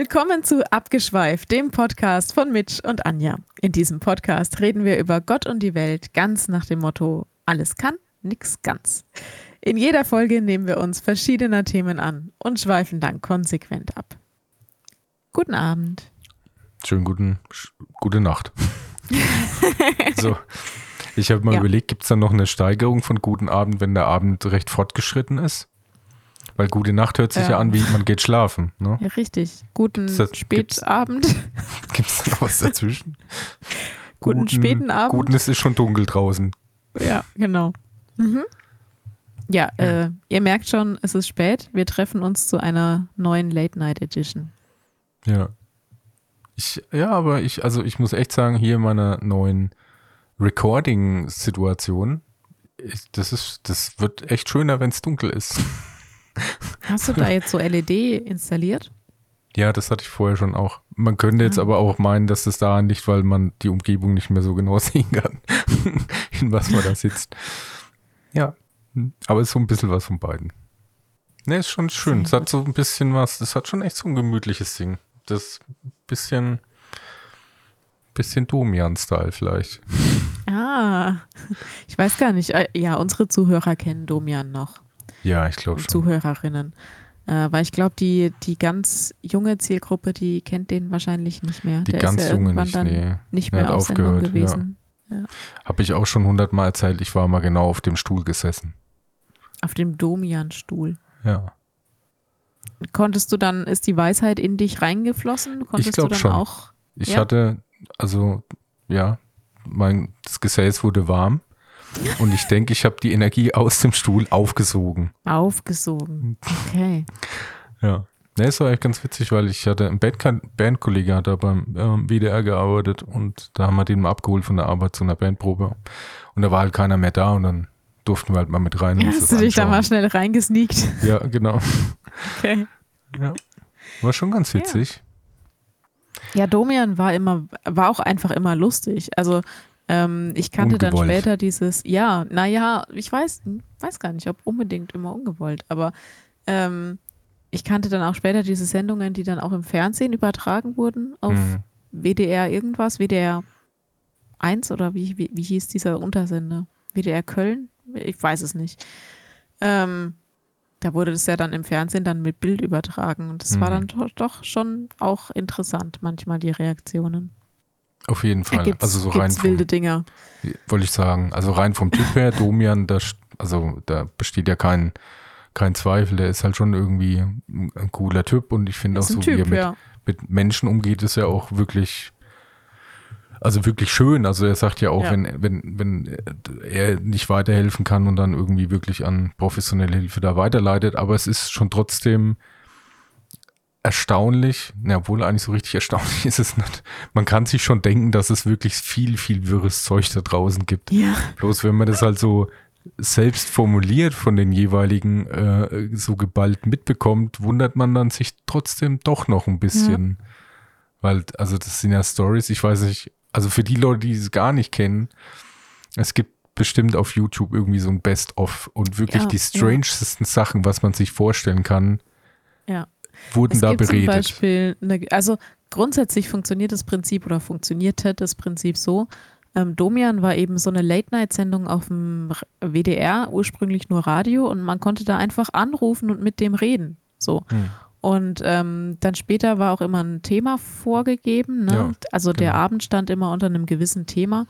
Willkommen zu Abgeschweift, dem Podcast von Mitch und Anja. In diesem Podcast reden wir über Gott und die Welt ganz nach dem Motto: alles kann, nix ganz. In jeder Folge nehmen wir uns verschiedener Themen an und schweifen dann konsequent ab. Guten Abend. Schönen guten, gute Nacht. so, ich habe mal ja. überlegt, gibt es da noch eine Steigerung von guten Abend, wenn der Abend recht fortgeschritten ist? Weil gute Nacht hört sich ja, ja an, wie man geht schlafen. Ne? Ja, richtig. Guten das, Spätabend. Gibt es da noch was dazwischen? guten, guten, späten Abend. Guten, es ist schon dunkel draußen. Ja, genau. Mhm. Ja, äh, ihr merkt schon, es ist spät. Wir treffen uns zu einer neuen Late Night Edition. Ja. Ich, ja, aber ich, also ich muss echt sagen, hier in meiner neuen Recording-Situation, das ist, das wird echt schöner, wenn es dunkel ist. Hast du da jetzt so LED installiert? Ja, das hatte ich vorher schon auch. Man könnte jetzt ah. aber auch meinen, dass das daran liegt, weil man die Umgebung nicht mehr so genau sehen kann, in was man da sitzt. Ja, aber es ist so ein bisschen was von beiden. Ne, ist schon schön. Es hat so ein bisschen was, es hat schon echt so ein gemütliches Ding. Das bisschen, bisschen Domian-Style vielleicht. Ah, ich weiß gar nicht. Äh, ja, unsere Zuhörer kennen Domian noch. Ja, ich glaube schon. Zuhörerinnen. Äh, weil ich glaube, die, die ganz junge Zielgruppe, die kennt den wahrscheinlich nicht mehr. Die Der ganz ist ja junge nicht, nee. nicht mehr auf Sendung gewesen. Ja. Ja. Habe ich auch schon hundertmal erzählt, ich war mal genau auf dem Stuhl gesessen. Auf dem Domian-Stuhl. Ja. Konntest du dann, ist die Weisheit in dich reingeflossen? Konntest ich glaube schon. Auch, ich ja? hatte, also ja, mein das Gesäß wurde warm und ich denke, ich habe die Energie aus dem Stuhl aufgesogen. Aufgesogen. Okay. ja. Ne, es war echt ganz witzig, weil ich hatte ein Bandkollege hat da beim äh, WDR gearbeitet und da haben wir den mal abgeholt von der Arbeit zu einer Bandprobe. Und da war halt keiner mehr da und dann durften wir halt mal mit rein. Hast du dich da mal schnell reingesneakt? Ja, genau. Okay. Ja. War schon ganz witzig. Ja. ja, Domian war immer, war auch einfach immer lustig. Also ähm, ich kannte ungewollt. dann später dieses, ja, naja, ich weiß, weiß gar nicht, ob unbedingt immer ungewollt, aber ähm, ich kannte dann auch später diese Sendungen, die dann auch im Fernsehen übertragen wurden auf mhm. WDR irgendwas, WDR 1 oder wie, wie, wie hieß dieser Untersender? WDR Köln? Ich weiß es nicht. Ähm, da wurde das ja dann im Fernsehen dann mit Bild übertragen und das mhm. war dann doch, doch schon auch interessant, manchmal die Reaktionen. Auf jeden Fall. Gibt's, also so rein wilde Dinger. Wollte ich sagen. Also rein vom Typ her, Domian, da, also da besteht ja kein, kein Zweifel. Der ist halt schon irgendwie ein cooler Typ und ich finde auch so, typ, wie er mit, ja. mit Menschen umgeht, ist ja auch wirklich, also wirklich schön. Also er sagt ja auch, ja. wenn, wenn, wenn er nicht weiterhelfen kann und dann irgendwie wirklich an professionelle Hilfe da weiterleitet, aber es ist schon trotzdem erstaunlich, na, obwohl eigentlich so richtig erstaunlich ist es nicht. Man kann sich schon denken, dass es wirklich viel, viel wirres Zeug da draußen gibt. Ja. Bloß wenn man das halt so selbst formuliert von den jeweiligen äh, so geballt mitbekommt, wundert man dann sich trotzdem doch noch ein bisschen. Ja. Weil, also das sind ja Stories, ich weiß nicht, also für die Leute, die es gar nicht kennen, es gibt bestimmt auf YouTube irgendwie so ein Best-of und wirklich ja, die strangesten. Sachen, was man sich vorstellen kann. Ja wurden es da gibt beredet? Zum Beispiel eine, also grundsätzlich funktioniert das Prinzip oder funktionierte das Prinzip so. Ähm, Domian war eben so eine Late-Night-Sendung auf dem WDR, ursprünglich nur Radio, und man konnte da einfach anrufen und mit dem reden. So. Hm. Und ähm, dann später war auch immer ein Thema vorgegeben. Ne? Ja, also genau. der Abend stand immer unter einem gewissen Thema.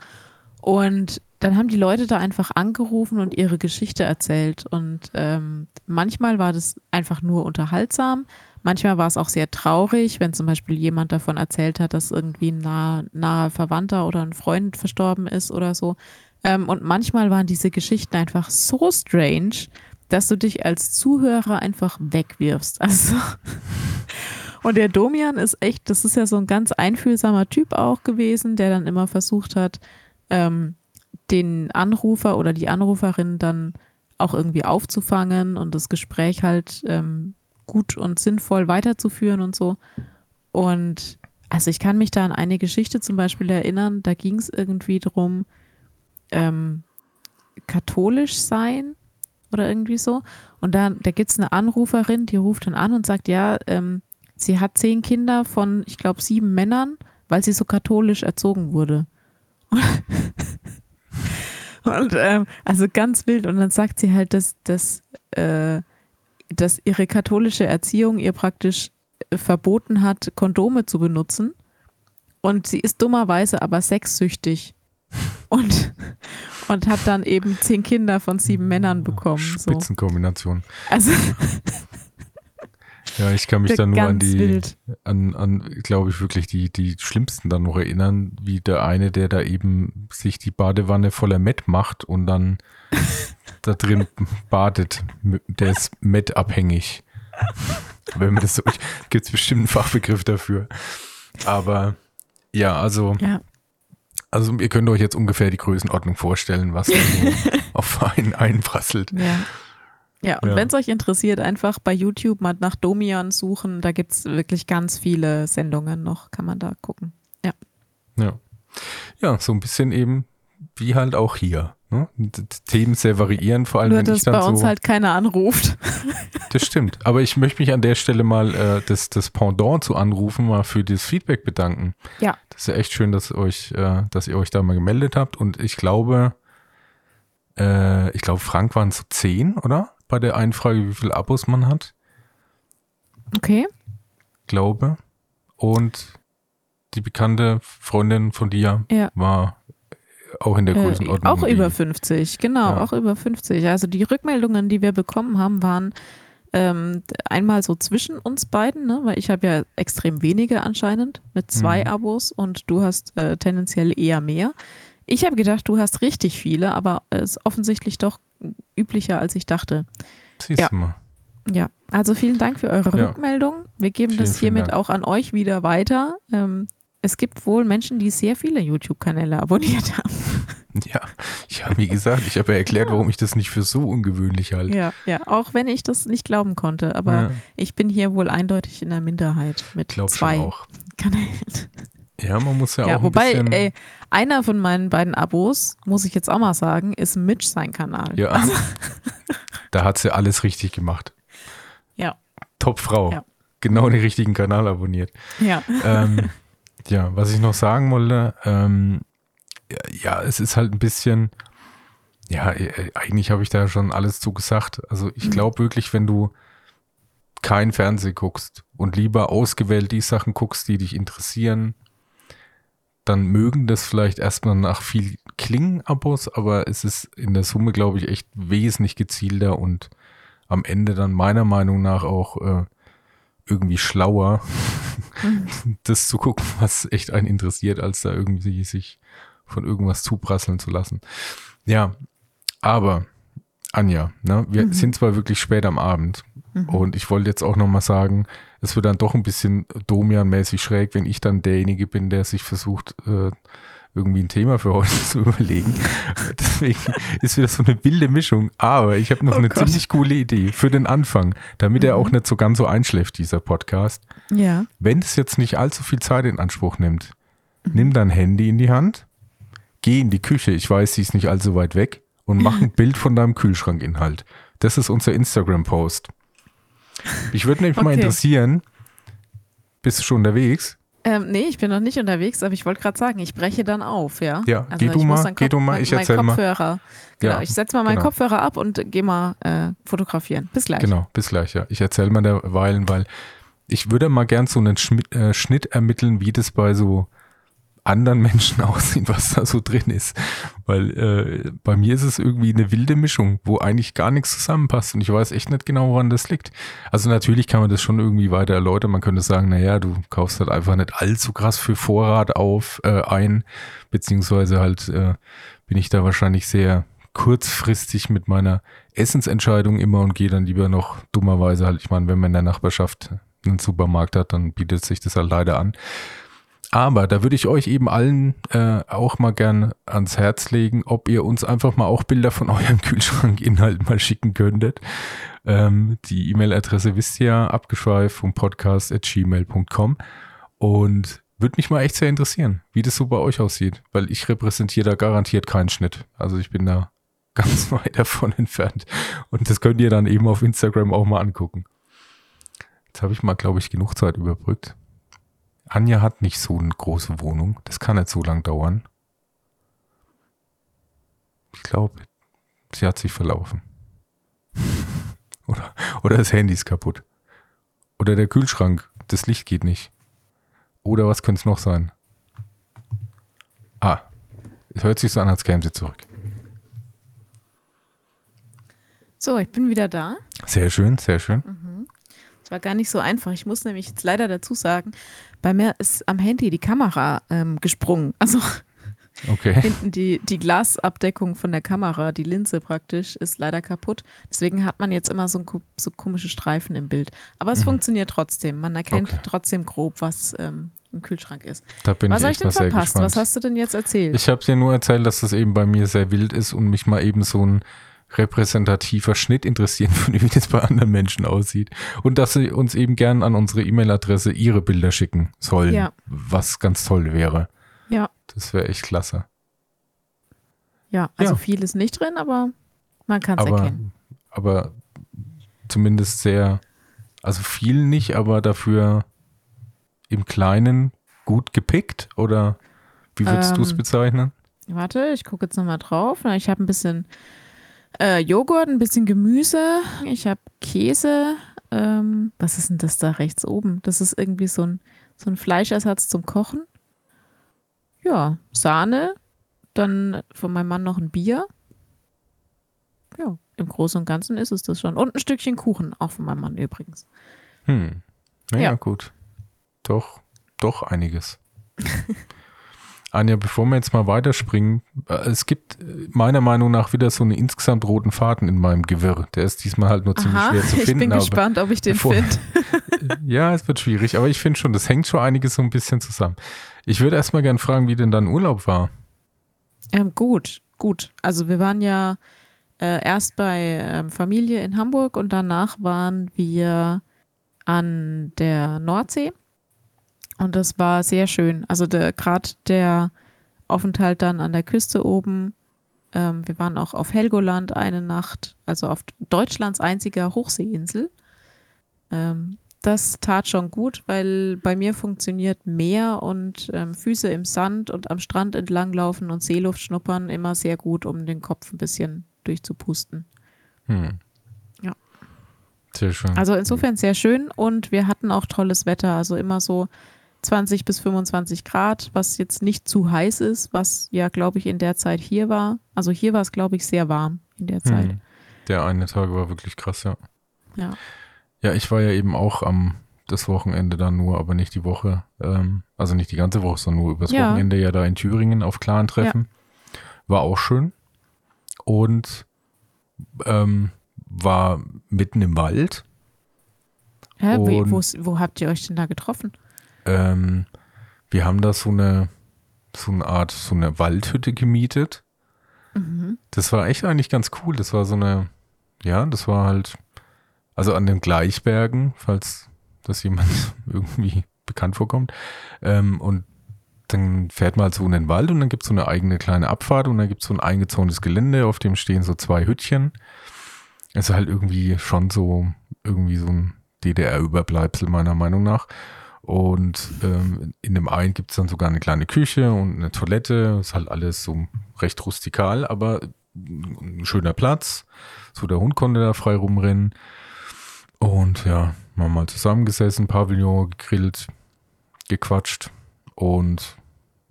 Und dann haben die Leute da einfach angerufen und ihre Geschichte erzählt. Und ähm, manchmal war das einfach nur unterhaltsam. Manchmal war es auch sehr traurig, wenn zum Beispiel jemand davon erzählt hat, dass irgendwie ein naher, naher Verwandter oder ein Freund verstorben ist oder so. Ähm, und manchmal waren diese Geschichten einfach so strange, dass du dich als Zuhörer einfach wegwirfst. Also. Und der Domian ist echt, das ist ja so ein ganz einfühlsamer Typ auch gewesen, der dann immer versucht hat, ähm, den Anrufer oder die Anruferin dann auch irgendwie aufzufangen und das Gespräch halt ähm, gut und sinnvoll weiterzuführen und so. Und also ich kann mich da an eine Geschichte zum Beispiel erinnern, da ging es irgendwie drum, ähm, katholisch sein oder irgendwie so. Und dann, da gibt es eine Anruferin, die ruft dann an und sagt, ja, ähm, sie hat zehn Kinder von, ich glaube, sieben Männern, weil sie so katholisch erzogen wurde. Und ähm, also ganz wild. Und dann sagt sie halt, dass, dass, äh, dass ihre katholische Erziehung ihr praktisch äh, verboten hat, Kondome zu benutzen. Und sie ist dummerweise aber sexsüchtig. Und, und hat dann eben zehn Kinder von sieben Männern bekommen. Spitzenkombination. So. Also ja, ich kann mich da nur an die, wild. an, an glaube ich, wirklich die, die schlimmsten dann noch erinnern, wie der eine, der da eben sich die Badewanne voller Met macht und dann da drin badet. Der ist Met-abhängig. Wenn man das so, gibt es bestimmt einen Fachbegriff dafür. Aber ja, also, ja. also ihr könnt euch jetzt ungefähr die Größenordnung vorstellen, was auf einen einprasselt. Ja. Ja, und ja. wenn es euch interessiert, einfach bei YouTube mal nach Domian suchen. Da gibt es wirklich ganz viele Sendungen noch, kann man da gucken. Ja. Ja. Ja, so ein bisschen eben wie halt auch hier. Ne? Themen sehr variieren, vor allem Nur, wenn dass ich dann bei uns halt keiner anruft. Das stimmt. Aber ich möchte mich an der Stelle mal äh, das, das Pendant zu anrufen, mal für das Feedback bedanken. Ja. Das ist ja echt schön, dass euch, äh, dass ihr euch da mal gemeldet habt. Und ich glaube, äh, ich glaube, Frank waren so zehn, oder? Bei der Einfrage, wie viele Abos man hat. Okay. Glaube. Und die bekannte Freundin von dir ja. war auch in der äh, Größenordnung. Äh, auch über 50, genau, ja. auch über 50. Also die Rückmeldungen, die wir bekommen haben, waren ähm, einmal so zwischen uns beiden, ne? weil ich habe ja extrem wenige anscheinend mit zwei mhm. Abos und du hast äh, tendenziell eher mehr. Ich habe gedacht, du hast richtig viele, aber es ist offensichtlich doch üblicher, als ich dachte. Siehst ja. du mal. Ja, also vielen Dank für eure ja. Rückmeldung. Wir geben vielen, das hiermit auch an euch wieder weiter. Ähm, es gibt wohl Menschen, die sehr viele YouTube-Kanäle abonniert haben. Ja, ja, wie gesagt, ich habe ja erklärt, warum ich das nicht für so ungewöhnlich halte. Ja, ja, auch wenn ich das nicht glauben konnte, aber ja. ich bin hier wohl eindeutig in der Minderheit mit Glaub zwei Kanälen. Ja, man muss ja, ja auch. Wobei, ein ey, einer von meinen beiden Abos, muss ich jetzt auch mal sagen, ist Mitch sein Kanal. Ja. Also. da hat sie alles richtig gemacht. Ja. Top Frau. Ja. Genau den richtigen Kanal abonniert. Ja. Ähm, ja, was ich noch sagen wollte, ähm, ja, es ist halt ein bisschen, ja, äh, eigentlich habe ich da schon alles zu gesagt. Also ich mhm. glaube wirklich, wenn du kein Fernsehen guckst und lieber ausgewählt die Sachen guckst, die dich interessieren, dann mögen das vielleicht erstmal nach viel Klingen-Abos, aber es ist in der Summe, glaube ich, echt wesentlich gezielter und am Ende dann meiner Meinung nach auch äh, irgendwie schlauer, mhm. das zu gucken, was echt einen interessiert, als da irgendwie sich von irgendwas zuprasseln zu lassen. Ja, aber Anja, ne, wir mhm. sind zwar wirklich spät am Abend mhm. und ich wollte jetzt auch nochmal sagen, es wird dann doch ein bisschen Domian-mäßig schräg, wenn ich dann derjenige bin, der sich versucht, äh, irgendwie ein Thema für heute zu überlegen. Deswegen ist wieder so eine wilde Mischung. Aber ich habe noch oh eine Gott. ziemlich coole Idee für den Anfang, damit mhm. er auch nicht so ganz so einschläft, dieser Podcast. Ja. Wenn es jetzt nicht allzu viel Zeit in Anspruch nimmt, mhm. nimm dein Handy in die Hand, geh in die Küche, ich weiß, sie ist nicht allzu weit weg, und mach ein Bild von deinem Kühlschrankinhalt. Das ist unser Instagram-Post. Ich würde mich okay. mal interessieren, bist du schon unterwegs? Ähm, nee, ich bin noch nicht unterwegs, aber ich wollte gerade sagen, ich breche dann auf, ja. Ja, also geh, du mal, geh du mal, ich erzähl Kopfhörer, mal. Genau, ja, ich setze mal meinen genau. Kopfhörer ab und gehe mal äh, fotografieren. Bis gleich. Genau, bis gleich, ja. Ich erzähle mal derweilen, weil ich würde mal gern so einen Schmidt, äh, Schnitt ermitteln, wie das bei so anderen Menschen aussehen, was da so drin ist. Weil äh, bei mir ist es irgendwie eine wilde Mischung, wo eigentlich gar nichts zusammenpasst und ich weiß echt nicht genau, woran das liegt. Also natürlich kann man das schon irgendwie weiter erläutern. Man könnte sagen, naja, du kaufst halt einfach nicht allzu krass für Vorrat auf äh, ein, beziehungsweise halt äh, bin ich da wahrscheinlich sehr kurzfristig mit meiner Essensentscheidung immer und gehe dann lieber noch dummerweise halt, ich meine, wenn man in der Nachbarschaft einen Supermarkt hat, dann bietet sich das halt leider an. Aber da würde ich euch eben allen äh, auch mal gern ans Herz legen, ob ihr uns einfach mal auch Bilder von eurem Kühlschrankinhalt mal schicken könntet. Ähm, die E-Mail-Adresse wisst ihr ja, abgeschweift vom Podcast at gmail.com. Und würde mich mal echt sehr interessieren, wie das so bei euch aussieht, weil ich repräsentiere da garantiert keinen Schnitt. Also ich bin da ganz weit davon entfernt. Und das könnt ihr dann eben auf Instagram auch mal angucken. Jetzt habe ich mal, glaube ich, genug Zeit überbrückt. Anja hat nicht so eine große Wohnung. Das kann nicht so lang dauern. Ich glaube, sie hat sich verlaufen. oder, oder das Handy ist kaputt. Oder der Kühlschrank, das Licht geht nicht. Oder was könnte es noch sein? Ah, es hört sich so an, als käme sie zurück. So, ich bin wieder da. Sehr schön, sehr schön. Mhm. Es war gar nicht so einfach. Ich muss nämlich jetzt leider dazu sagen, bei mir ist am Handy die Kamera ähm, gesprungen. Also okay. hinten die, die Glasabdeckung von der Kamera, die Linse praktisch, ist leider kaputt. Deswegen hat man jetzt immer so, so komische Streifen im Bild. Aber es mhm. funktioniert trotzdem. Man erkennt okay. trotzdem grob, was ähm, im Kühlschrank ist. Da bin was ich habe ich denn verpasst? Was hast du denn jetzt erzählt? Ich habe dir nur erzählt, dass das eben bei mir sehr wild ist und mich mal eben so ein repräsentativer Schnitt interessieren würde, wie das bei anderen Menschen aussieht. Und dass sie uns eben gern an unsere E-Mail-Adresse ihre Bilder schicken sollen, ja. was ganz toll wäre. Ja. Das wäre echt klasse. Ja, also ja. viel ist nicht drin, aber man kann es erkennen. Aber zumindest sehr, also viel nicht, aber dafür im Kleinen gut gepickt oder wie würdest ähm, du es bezeichnen? Warte, ich gucke jetzt nochmal drauf. Ich habe ein bisschen äh, Joghurt, ein bisschen Gemüse. Ich habe Käse. Ähm, was ist denn das da rechts oben? Das ist irgendwie so ein, so ein Fleischersatz zum Kochen. Ja, Sahne. Dann von meinem Mann noch ein Bier. Ja, im Großen und Ganzen ist es das schon. Und ein Stückchen Kuchen, auch von meinem Mann übrigens. Hm. Naja, ja. gut. Doch, doch einiges. Anja, bevor wir jetzt mal weiterspringen, äh, es gibt meiner Meinung nach wieder so einen insgesamt roten Faden in meinem Gewirr. Der ist diesmal halt nur ziemlich Aha, schwer zu finden. Ich bin gespannt, ob ich den finde. ja, es wird schwierig, aber ich finde schon, das hängt schon einiges so ein bisschen zusammen. Ich würde erstmal gerne fragen, wie denn dein Urlaub war. Ähm, gut, gut. Also wir waren ja äh, erst bei ähm, Familie in Hamburg und danach waren wir an der Nordsee und das war sehr schön. Also gerade der Aufenthalt dann an der Küste oben. Ähm, wir waren auch auf Helgoland eine Nacht, also auf Deutschlands einziger Hochseeinsel. Ähm, das tat schon gut, weil bei mir funktioniert Meer und ähm, Füße im Sand und am Strand entlanglaufen und Seeluft schnuppern immer sehr gut, um den Kopf ein bisschen durchzupusten. Hm. Ja. Sehr schön. Also insofern sehr schön und wir hatten auch tolles Wetter. Also immer so 20 bis 25 Grad, was jetzt nicht zu heiß ist, was ja, glaube ich, in der Zeit hier war. Also hier war es, glaube ich, sehr warm in der Zeit. Hm. Der eine Tag war wirklich krass, ja. Ja. Ja, ich war ja eben auch am das Wochenende dann nur, aber nicht die Woche. Ähm, also nicht die ganze Woche, sondern nur übers ja. Wochenende ja da in Thüringen auf Clan treffen. Ja. War auch schön. Und ähm, war mitten im Wald. Hä, wo, wo habt ihr euch denn da getroffen? Ähm, wir haben da so eine, so eine Art, so eine Waldhütte gemietet. Mhm. Das war echt eigentlich ganz cool. Das war so eine, ja, das war halt, also an den Gleichbergen, falls das jemand irgendwie bekannt vorkommt. Ähm, und dann fährt man halt so in den Wald und dann gibt es so eine eigene kleine Abfahrt und dann gibt es so ein eingezäuntes Gelände, auf dem stehen so zwei Hüttchen. Es ist halt irgendwie schon so, irgendwie so ein DDR-Überbleibsel meiner Meinung nach. Und ähm, in dem einen gibt es dann sogar eine kleine Küche und eine Toilette. Ist halt alles so recht rustikal, aber ein schöner Platz. So der Hund konnte da frei rumrennen. Und ja, wir haben mal zusammengesessen, Pavillon gegrillt, gequatscht und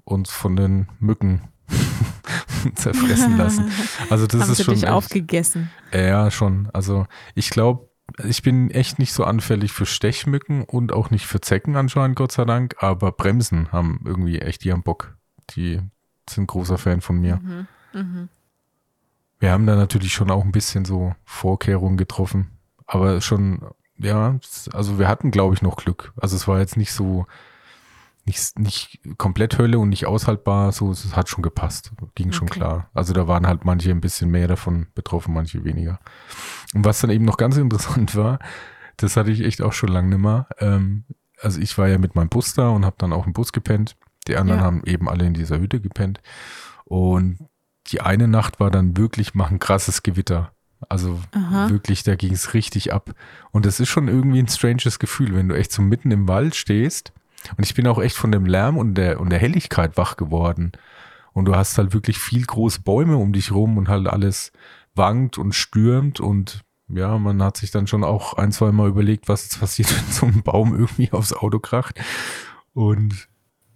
uns von den Mücken zerfressen lassen. Also das Haben ist sie schon. Dich echt, aufgegessen. Ja, schon. Also ich glaube, ich bin echt nicht so anfällig für Stechmücken und auch nicht für Zecken anscheinend, Gott sei Dank, aber Bremsen haben irgendwie echt ihren Bock. Die sind großer Fan von mir. Mhm. Mhm. Wir haben da natürlich schon auch ein bisschen so Vorkehrungen getroffen, aber schon, ja, also wir hatten, glaube ich, noch Glück. Also es war jetzt nicht so, nicht, nicht komplett Hölle und nicht aushaltbar, so, es hat schon gepasst, ging schon okay. klar. Also da waren halt manche ein bisschen mehr davon betroffen, manche weniger. Und was dann eben noch ganz interessant war, das hatte ich echt auch schon lange nimmer. Ähm, also ich war ja mit meinem Bus da und habe dann auch im Bus gepennt. Die anderen ja. haben eben alle in dieser Hütte gepennt. Und die eine Nacht war dann wirklich mal ein krasses Gewitter. Also Aha. wirklich, da ging es richtig ab. Und das ist schon irgendwie ein stranges Gefühl, wenn du echt so mitten im Wald stehst. Und ich bin auch echt von dem Lärm und der, und der Helligkeit wach geworden. Und du hast halt wirklich viel große Bäume um dich rum und halt alles wankt und stürmt und ja, man hat sich dann schon auch ein, zwei Mal überlegt, was jetzt passiert, wenn so ein Baum irgendwie aufs Auto kracht. Und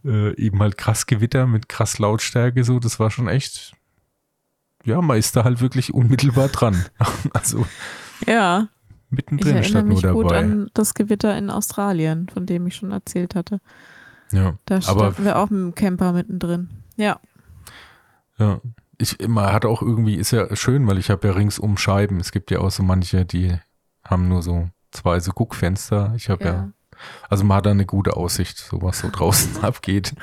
äh, eben halt krass Gewitter mit krass Lautstärke, so, das war schon echt, ja, man ist da halt wirklich unmittelbar dran. also. Ja. Mittendrin ich statt nur dabei. gut an das Gewitter in Australien, von dem ich schon erzählt hatte. Ja. Da standen wir auch mit dem Camper mittendrin. Ja. Ja. Ich, man hat auch irgendwie, ist ja schön, weil ich habe ja ringsum Scheiben. Es gibt ja auch so manche, die haben nur so zwei so Guckfenster. Ich habe ja. ja. also man hat da eine gute Aussicht, so was so draußen abgeht.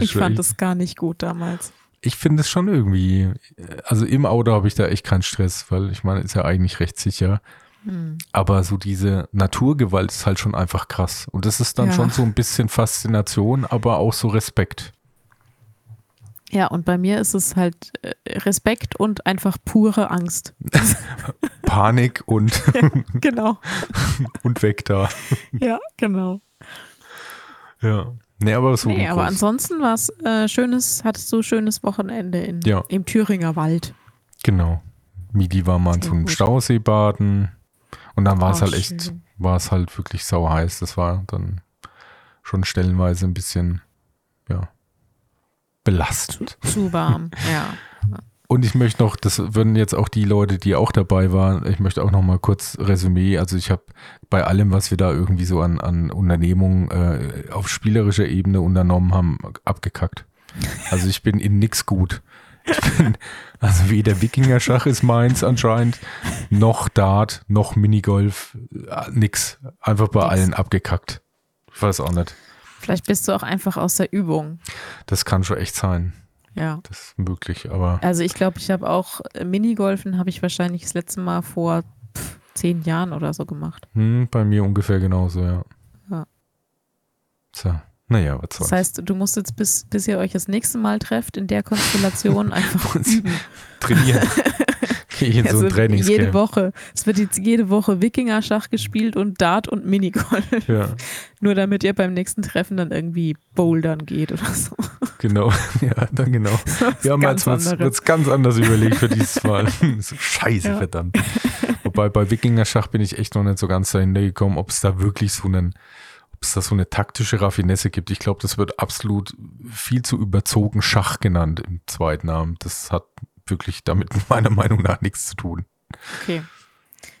Ich fand das gar nicht gut damals. Ich finde es schon irgendwie, also im Auto habe ich da echt keinen Stress, weil ich meine, ist ja eigentlich recht sicher. Hm. Aber so diese Naturgewalt ist halt schon einfach krass. Und das ist dann ja. schon so ein bisschen Faszination, aber auch so Respekt. Ja, und bei mir ist es halt äh, Respekt und einfach pure Angst. Panik und genau. und weg da. Ja, genau. Ja. Nee, aber so. Nee, aber ansonsten war es äh, schönes, hattest du schönes Wochenende in, ja. im Thüringer Wald. Genau. Midi war mal zum Stausee baden und dann war es halt echt, war es halt wirklich sau heiß. Das war dann schon stellenweise ein bisschen, ja, belastend. Zu, zu warm, ja. Und ich möchte noch, das würden jetzt auch die Leute, die auch dabei waren, ich möchte auch noch mal kurz Resümee. Also ich habe bei allem, was wir da irgendwie so an, an Unternehmungen äh, auf spielerischer Ebene unternommen haben, abgekackt. Also ich bin in nix gut. Bin, also weder Wikinger-Schach ist meins anscheinend, noch Dart, noch Minigolf, äh, nix. Einfach bei nix. allen abgekackt. Ich weiß auch nicht. Vielleicht bist du auch einfach aus der Übung. Das kann schon echt sein. Ja. Das ist möglich, aber. Also ich glaube, ich habe auch äh, Minigolfen habe ich wahrscheinlich das letzte Mal vor pff, zehn Jahren oder so gemacht. Hm, bei mir ungefähr genauso, ja. Ja. So. Naja, was soll's. Das heißt, du musst jetzt, bis, bis ihr euch das nächste Mal trefft, in der Konstellation einfach üben. Trainieren. In also so ein Trainingscamp. Jede Woche. Es wird jetzt jede Woche Wikinger-Schach gespielt und Dart und Minigolf. Ja. Nur damit ihr beim nächsten Treffen dann irgendwie bouldern geht oder so. Genau, ja, dann genau. Wir haben jetzt was ganz anders überlegt für dieses Mal. Scheiße, ja. verdammt. Wobei bei Wikinger-Schach bin ich echt noch nicht so ganz dahinter gekommen, ob es da wirklich so einen es da so eine taktische Raffinesse gibt. Ich glaube, das wird absolut viel zu überzogen Schach genannt im zweiten Namen. Das hat wirklich damit meiner Meinung nach nichts zu tun. Okay.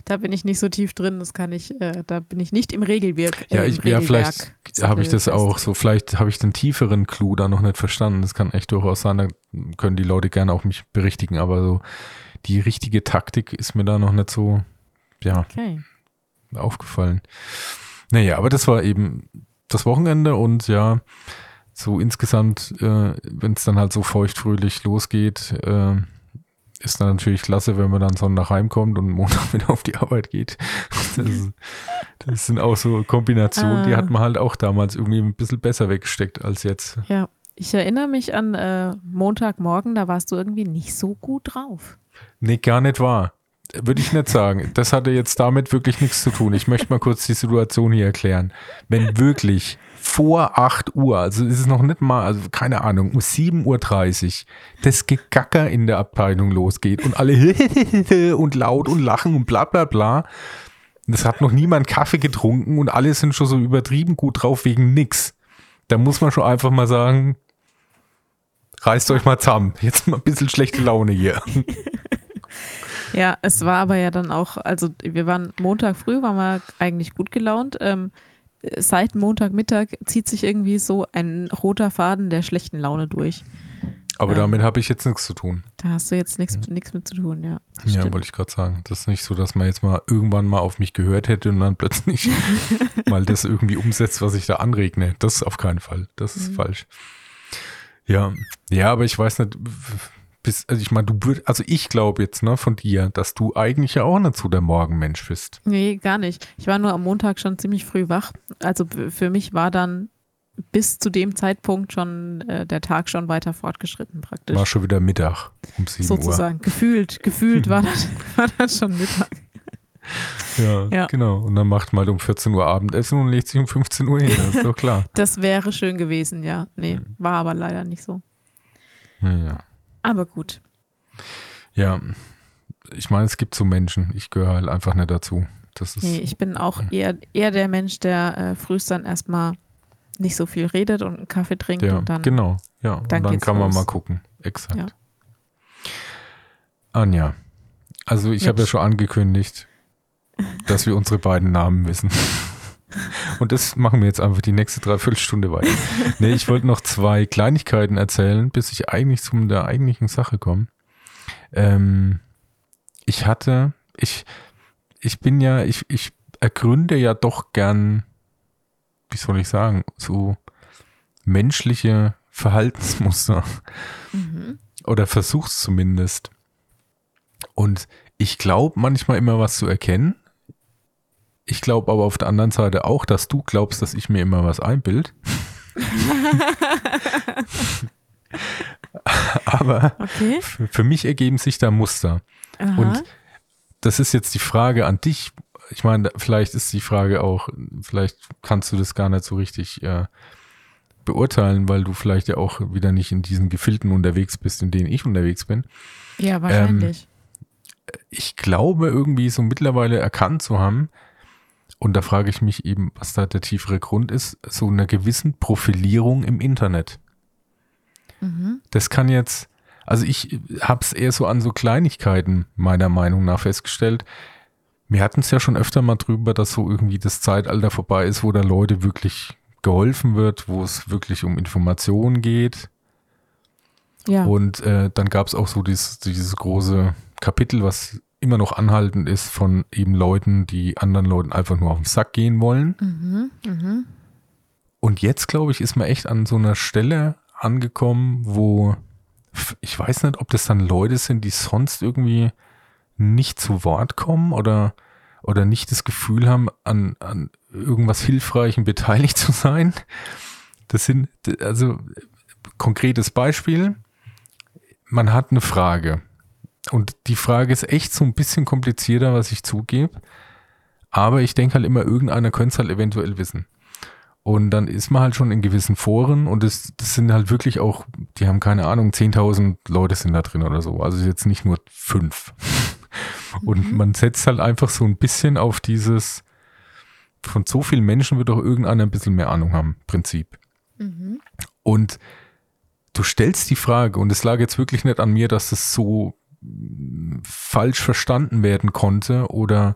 Da bin ich nicht so tief drin, das kann ich, äh, da bin ich nicht im Regelwerk. Äh, ja, ich, ja, vielleicht habe ich das auch so, vielleicht habe ich den tieferen Clou da noch nicht verstanden. Das kann echt durchaus sein, da können die Leute gerne auch mich berichtigen, aber so die richtige Taktik ist mir da noch nicht so, ja, okay. aufgefallen. Naja, aber das war eben das Wochenende und ja, so insgesamt, äh, wenn es dann halt so feuchtfröhlich losgeht, äh, ist dann natürlich klasse, wenn man dann Sonntag heimkommt und Montag wieder auf die Arbeit geht. Das, das sind auch so Kombinationen, ah. die hat man halt auch damals irgendwie ein bisschen besser weggesteckt als jetzt. Ja, ich erinnere mich an äh, Montagmorgen, da warst du irgendwie nicht so gut drauf. Nee, gar nicht wahr. Würde ich nicht sagen. Das hatte jetzt damit wirklich nichts zu tun. Ich möchte mal kurz die Situation hier erklären. Wenn wirklich vor 8 Uhr, also ist es noch nicht mal, also keine Ahnung, um 7.30 Uhr das Gegacker in der Abteilung losgeht und alle und laut und lachen und bla bla bla. Das hat noch niemand Kaffee getrunken und alle sind schon so übertrieben gut drauf wegen nix. Da muss man schon einfach mal sagen, reißt euch mal zusammen. Jetzt mal ein bisschen schlechte Laune hier. Ja, es war aber ja dann auch, also wir waren Montag früh, waren wir eigentlich gut gelaunt. Ähm, seit Montagmittag zieht sich irgendwie so ein roter Faden der schlechten Laune durch. Aber ähm, damit habe ich jetzt nichts zu tun. Da hast du jetzt nichts mit zu tun, ja. Ja, wollte ich gerade sagen. Das ist nicht so, dass man jetzt mal irgendwann mal auf mich gehört hätte und dann plötzlich mal das irgendwie umsetzt, was ich da anregne. Das ist auf keinen Fall. Das ist mhm. falsch. Ja, ja, aber ich weiß nicht, bist, also ich meine, du würdest, also ich glaube jetzt, ne, von dir, dass du eigentlich ja auch nicht so der Morgenmensch bist. Nee, gar nicht. Ich war nur am Montag schon ziemlich früh wach. Also für mich war dann bis zu dem Zeitpunkt schon äh, der Tag schon weiter fortgeschritten praktisch. War schon wieder Mittag um 7 Sozusagen. Uhr. Gefühlt, gefühlt war, das, war das schon Mittag. Ja, ja, genau. Und dann macht man halt um 14 Uhr Abendessen und legt sich um 15 Uhr hin. Das ist doch klar. das wäre schön gewesen, ja. Nee, war aber leider nicht so. Ja. Aber gut. Ja, ich meine, es gibt so Menschen. Ich gehöre halt einfach nicht dazu. Das ist, nee, ich bin auch eher, eher der Mensch, der äh, frühst dann erstmal nicht so viel redet und einen Kaffee trinkt ja, und dann. Genau, ja. und dann kann man mal gucken. Exakt. Ja. Anja, also ich habe ja schon angekündigt, dass wir unsere beiden Namen wissen. Und das machen wir jetzt einfach die nächste Dreiviertelstunde weiter. Nee, ich wollte noch zwei Kleinigkeiten erzählen, bis ich eigentlich zu der eigentlichen Sache komme. Ähm, ich hatte, ich, ich bin ja, ich, ich ergründe ja doch gern, wie soll ich sagen, so menschliche Verhaltensmuster. Mhm. Oder versuch's zumindest. Und ich glaube manchmal immer was zu erkennen. Ich glaube aber auf der anderen Seite auch, dass du glaubst, dass ich mir immer was einbild. aber okay. für mich ergeben sich da Muster. Aha. Und das ist jetzt die Frage an dich. Ich meine, vielleicht ist die Frage auch, vielleicht kannst du das gar nicht so richtig äh, beurteilen, weil du vielleicht ja auch wieder nicht in diesen Gefilden unterwegs bist, in denen ich unterwegs bin. Ja, wahrscheinlich. Ähm, ich glaube irgendwie so mittlerweile erkannt zu haben, und da frage ich mich eben, was da der tiefere Grund ist, so einer gewissen Profilierung im Internet. Mhm. Das kann jetzt, also ich habe es eher so an so Kleinigkeiten meiner Meinung nach festgestellt. Wir hatten es ja schon öfter mal drüber, dass so irgendwie das Zeitalter vorbei ist, wo da Leute wirklich geholfen wird, wo es wirklich um Informationen geht. Ja. Und äh, dann gab es auch so dieses, dieses große Kapitel, was immer noch anhaltend ist von eben Leuten, die anderen Leuten einfach nur auf den Sack gehen wollen. Mhm, mh. Und jetzt, glaube ich, ist man echt an so einer Stelle angekommen, wo ich weiß nicht, ob das dann Leute sind, die sonst irgendwie nicht zu Wort kommen oder, oder nicht das Gefühl haben, an, an irgendwas Hilfreichem beteiligt zu sein. Das sind, also konkretes Beispiel, man hat eine Frage und die Frage ist echt so ein bisschen komplizierter, was ich zugebe. Aber ich denke halt immer, irgendeiner könnte es halt eventuell wissen. Und dann ist man halt schon in gewissen Foren und das, das sind halt wirklich auch, die haben keine Ahnung, 10.000 Leute sind da drin oder so. Also jetzt nicht nur fünf. Und mhm. man setzt halt einfach so ein bisschen auf dieses, von so vielen Menschen wird doch irgendeiner ein bisschen mehr Ahnung haben, Prinzip. Mhm. Und du stellst die Frage, und es lag jetzt wirklich nicht an mir, dass das so falsch verstanden werden konnte oder,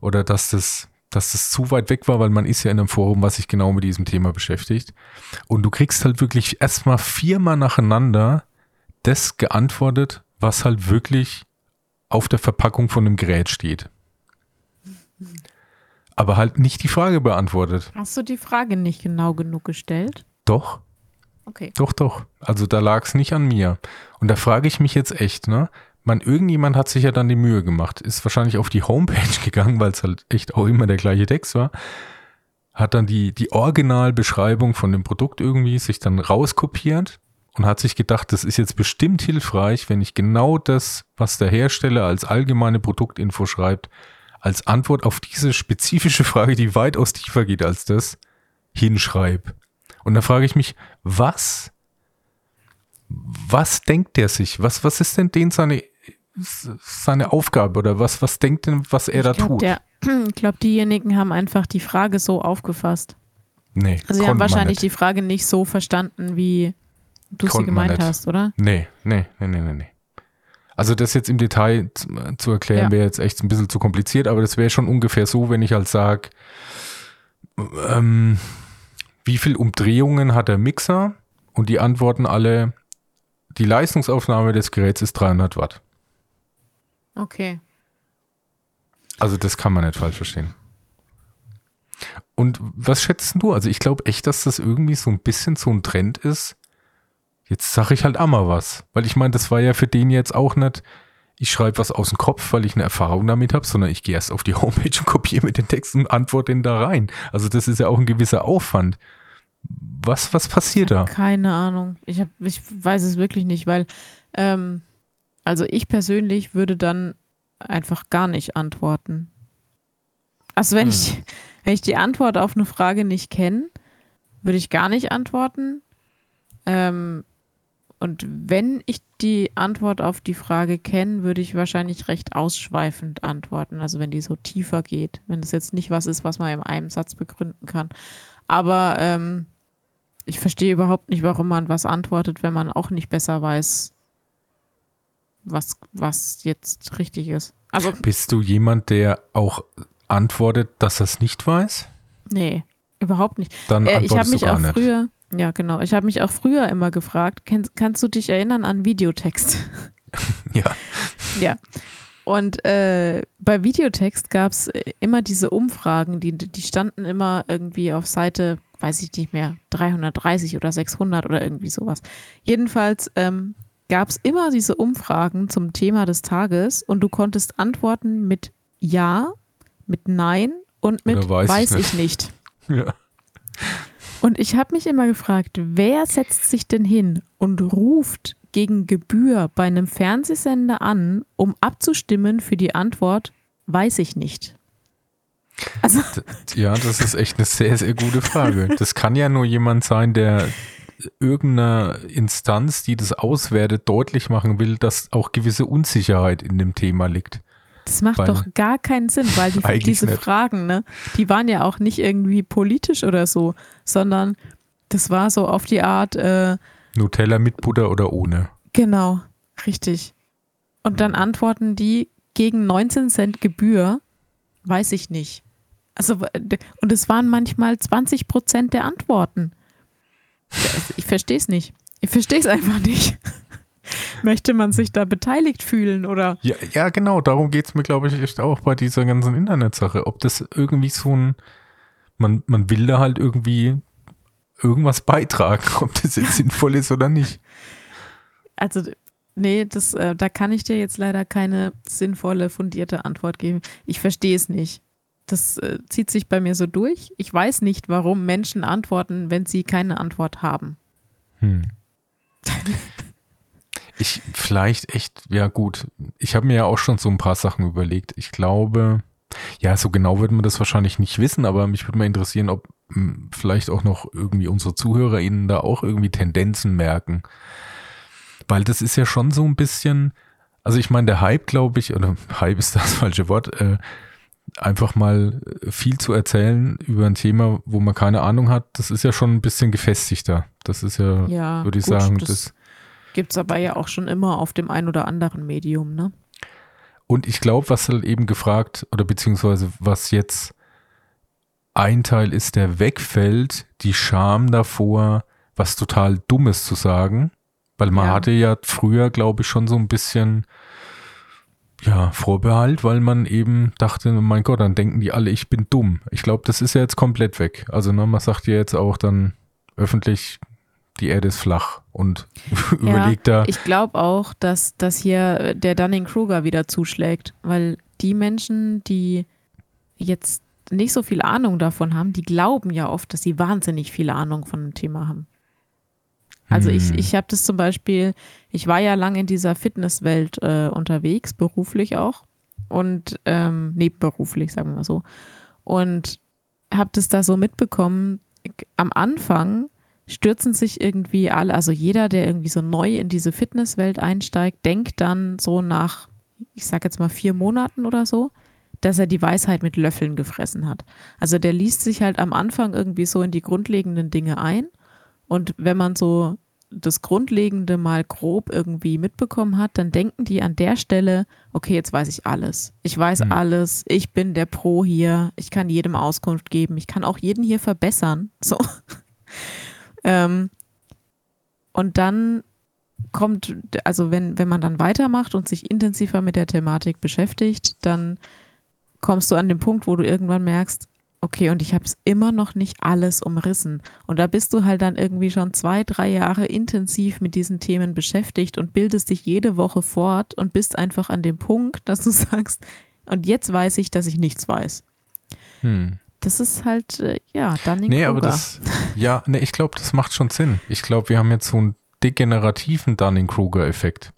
oder dass das, dass das zu weit weg war, weil man ist ja in einem Forum, was sich genau mit diesem Thema beschäftigt. Und du kriegst halt wirklich erstmal viermal nacheinander das geantwortet, was halt wirklich auf der Verpackung von dem Gerät steht. Aber halt nicht die Frage beantwortet. Hast du die Frage nicht genau genug gestellt? Doch. Okay. Doch, doch. Also da lag es nicht an mir. Und da frage ich mich jetzt echt, ne? Man, irgendjemand hat sich ja dann die Mühe gemacht, ist wahrscheinlich auf die Homepage gegangen, weil es halt echt auch immer der gleiche Text war, hat dann die, die Originalbeschreibung von dem Produkt irgendwie sich dann rauskopiert und hat sich gedacht, das ist jetzt bestimmt hilfreich, wenn ich genau das, was der Hersteller als allgemeine Produktinfo schreibt, als Antwort auf diese spezifische Frage, die weitaus tiefer geht als das, hinschreibe. Und da frage ich mich, was, was denkt der sich? Was, was ist denn den seine seine Aufgabe oder was, was denkt denn, was er ich da glaub, tut? Der, ich glaube, diejenigen haben einfach die Frage so aufgefasst. Nee. Also sie haben wahrscheinlich die Frage nicht so verstanden, wie du sie gemeint hast, oder? Nee, nee, nee, nee, nee. Also das jetzt im Detail zu erklären, wäre jetzt echt ein bisschen zu kompliziert, aber das wäre schon ungefähr so, wenn ich halt sage, ähm, wie viel Umdrehungen hat der Mixer? Und die antworten alle, die Leistungsaufnahme des Geräts ist 300 Watt. Okay. Also das kann man nicht falsch verstehen. Und was schätzt du? Also ich glaube echt, dass das irgendwie so ein bisschen so ein Trend ist. Jetzt sage ich halt auch mal was. Weil ich meine, das war ja für den jetzt auch nicht, ich schreibe was aus dem Kopf, weil ich eine Erfahrung damit habe, sondern ich gehe erst auf die Homepage und kopiere mit den Texten und antworte den da rein. Also das ist ja auch ein gewisser Aufwand. Was, was passiert da? Keine Ahnung. Ich, hab, ich weiß es wirklich nicht, weil, ähm, also ich persönlich würde dann einfach gar nicht antworten. Also wenn hm. ich, wenn ich die Antwort auf eine Frage nicht kenne, würde ich gar nicht antworten. Ähm, und wenn ich die Antwort auf die Frage kenne, würde ich wahrscheinlich recht ausschweifend antworten. Also wenn die so tiefer geht. Wenn es jetzt nicht was ist, was man in einem Satz begründen kann. Aber ähm, ich verstehe überhaupt nicht, warum man was antwortet, wenn man auch nicht besser weiß, was, was jetzt richtig ist. Also, Bist du jemand, der auch antwortet, dass er es nicht weiß? Nee, überhaupt nicht. Dann äh, ich habe mich auch nicht. früher, ja genau, ich habe mich auch früher immer gefragt, kann, kannst du dich erinnern an Videotext? ja. Ja. Und äh, bei Videotext gab es immer diese Umfragen, die, die standen immer irgendwie auf Seite, weiß ich nicht mehr, 330 oder 600 oder irgendwie sowas. Jedenfalls ähm, gab es immer diese Umfragen zum Thema des Tages und du konntest antworten mit Ja, mit Nein und mit weiß, weiß ich nicht. Ich nicht. Ja. Und ich habe mich immer gefragt, wer setzt sich denn hin und ruft gegen Gebühr bei einem Fernsehsender an, um abzustimmen für die Antwort, weiß ich nicht. Also ja, das ist echt eine sehr, sehr gute Frage. Das kann ja nur jemand sein, der irgendeiner Instanz, die das auswertet, deutlich machen will, dass auch gewisse Unsicherheit in dem Thema liegt. Das macht weil, doch gar keinen Sinn, weil die, diese nicht. Fragen, ne, die waren ja auch nicht irgendwie politisch oder so, sondern das war so auf die Art. Äh, Nutella mit Butter oder ohne? Genau, richtig. Und dann antworten die gegen 19 Cent Gebühr, weiß ich nicht. Also, und es waren manchmal 20 Prozent der Antworten. Ich verstehe es nicht. Ich verstehe es einfach nicht. Möchte man sich da beteiligt fühlen oder? Ja, ja genau, darum geht es mir, glaube ich, echt auch bei dieser ganzen Internetsache. Ob das irgendwie so ein, man, man will da halt irgendwie irgendwas beitragen, ob das jetzt sinnvoll ist oder nicht. Also, nee, das, äh, da kann ich dir jetzt leider keine sinnvolle, fundierte Antwort geben. Ich verstehe es nicht. Das äh, zieht sich bei mir so durch. Ich weiß nicht, warum Menschen antworten, wenn sie keine Antwort haben. Hm. Ich vielleicht echt, ja gut. Ich habe mir ja auch schon so ein paar Sachen überlegt. Ich glaube, ja, so genau würde man das wahrscheinlich nicht wissen, aber mich würde mal interessieren, ob mh, hm, vielleicht auch noch irgendwie unsere ZuhörerInnen da auch irgendwie Tendenzen merken. Weil das ist ja schon so ein bisschen, also ich meine, der Hype, glaube ich, oder Hype ist das falsche Wort, äh, einfach mal viel zu erzählen über ein Thema, wo man keine Ahnung hat, das ist ja schon ein bisschen gefestigter. Das ist ja, ja würde ich gut, sagen, das, das Gibt es aber ja auch schon immer auf dem ein oder anderen Medium, ne? Und ich glaube, was halt eben gefragt, oder beziehungsweise was jetzt ein Teil ist, der wegfällt, die Scham davor, was total Dummes zu sagen. Weil man ja. hatte ja früher, glaube ich, schon so ein bisschen ja, Vorbehalt, weil man eben dachte, mein Gott, dann denken die alle, ich bin dumm. Ich glaube, das ist ja jetzt komplett weg. Also ne, man sagt ja jetzt auch dann öffentlich, die Erde ist flach und ja, überlegt da. Ich glaube auch, dass, dass hier der Dunning-Kruger wieder zuschlägt, weil die Menschen, die jetzt nicht so viel Ahnung davon haben, die glauben ja oft, dass sie wahnsinnig viel Ahnung von dem Thema haben. Also hm. ich, ich habe das zum Beispiel, ich war ja lange in dieser Fitnesswelt äh, unterwegs, beruflich auch und ähm, nebenberuflich, sagen wir mal so. Und habe das da so mitbekommen, am Anfang stürzen sich irgendwie alle, also jeder, der irgendwie so neu in diese Fitnesswelt einsteigt, denkt dann so nach, ich sag jetzt mal vier Monaten oder so, dass er die Weisheit mit Löffeln gefressen hat. Also der liest sich halt am Anfang irgendwie so in die grundlegenden Dinge ein und wenn man so das Grundlegende mal grob irgendwie mitbekommen hat, dann denken die an der Stelle, okay, jetzt weiß ich alles. Ich weiß mhm. alles, ich bin der Pro hier, ich kann jedem Auskunft geben, ich kann auch jeden hier verbessern. So. Ähm, und dann kommt, also wenn, wenn man dann weitermacht und sich intensiver mit der Thematik beschäftigt, dann kommst du an den Punkt, wo du irgendwann merkst, okay, und ich habe es immer noch nicht alles umrissen. Und da bist du halt dann irgendwie schon zwei, drei Jahre intensiv mit diesen Themen beschäftigt und bildest dich jede Woche fort und bist einfach an dem Punkt, dass du sagst, und jetzt weiß ich, dass ich nichts weiß. Hm. Das ist halt, äh, ja, Dunning-Kruger. Nee, aber das, ja, nee, ich glaube, das macht schon Sinn. Ich glaube, wir haben jetzt so einen degenerativen Dunning-Kruger-Effekt.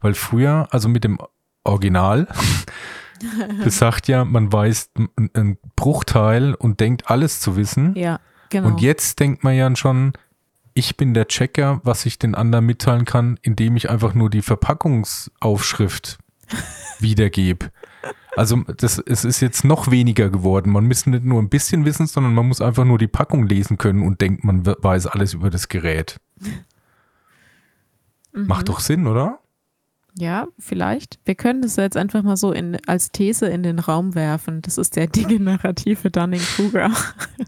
Weil früher, also mit dem Original, das sagt ja, man weiß einen Bruchteil und denkt alles zu wissen. Ja, genau. Und jetzt denkt man ja schon, ich bin der Checker, was ich den anderen mitteilen kann, indem ich einfach nur die Verpackungsaufschrift wiedergebe. Also das, es ist jetzt noch weniger geworden. Man muss nicht nur ein bisschen wissen, sondern man muss einfach nur die Packung lesen können und denkt, man weiß alles über das Gerät. Mhm. Macht doch Sinn, oder? Ja, vielleicht. Wir können das jetzt einfach mal so in, als These in den Raum werfen. Das ist der degenerative Dunning-Kruger.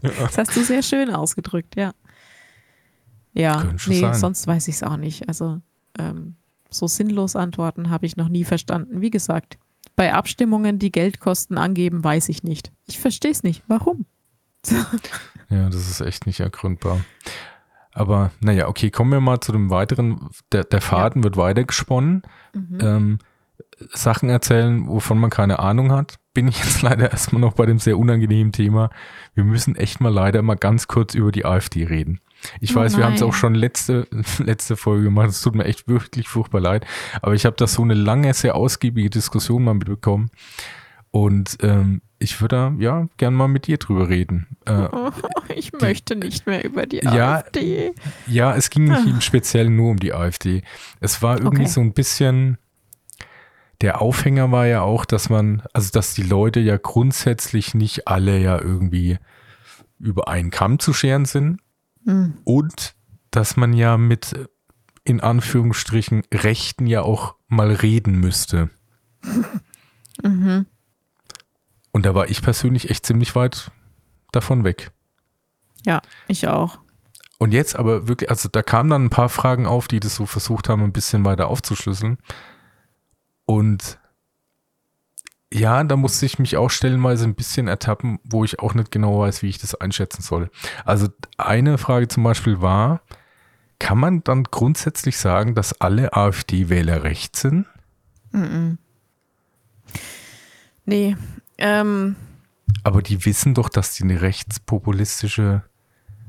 Ja. Das hast du sehr schön ausgedrückt, ja. Ja, nee, sein. sonst weiß ich es auch nicht. Also ähm, so sinnlos Antworten habe ich noch nie verstanden. Wie gesagt, bei Abstimmungen, die Geldkosten angeben, weiß ich nicht. Ich verstehe es nicht. Warum? ja, das ist echt nicht ergründbar. Aber naja, okay, kommen wir mal zu dem weiteren. Der, der Faden ja. wird weitergesponnen. Mhm. Ähm, Sachen erzählen, wovon man keine Ahnung hat, bin ich jetzt leider erstmal noch bei dem sehr unangenehmen Thema. Wir müssen echt mal leider mal ganz kurz über die AfD reden. Ich oh weiß, nein. wir haben es auch schon letzte, letzte Folge gemacht. Es tut mir echt wirklich furchtbar leid. Aber ich habe da so eine lange, sehr ausgiebige Diskussion mal mitbekommen. Und ähm, ich würde ja gern mal mit dir drüber reden. Äh, ich möchte nicht mehr über die ja, AfD. Ja, es ging nicht im Speziellen nur um die AfD. Es war irgendwie okay. so ein bisschen, der Aufhänger war ja auch, dass man, also dass die Leute ja grundsätzlich nicht alle ja irgendwie über einen Kamm zu scheren sind. Mhm. Und dass man ja mit in Anführungsstrichen Rechten ja auch mal reden müsste. mhm. Und da war ich persönlich echt ziemlich weit davon weg. Ja, ich auch. Und jetzt aber wirklich, also da kamen dann ein paar Fragen auf, die das so versucht haben, ein bisschen weiter aufzuschlüsseln. Und ja, da musste ich mich auch stellenweise ein bisschen ertappen, wo ich auch nicht genau weiß, wie ich das einschätzen soll. Also eine Frage zum Beispiel war, kann man dann grundsätzlich sagen, dass alle AfD-Wähler rechts sind? Mm -mm. Nee. Ähm, Aber die wissen doch, dass die eine rechtspopulistische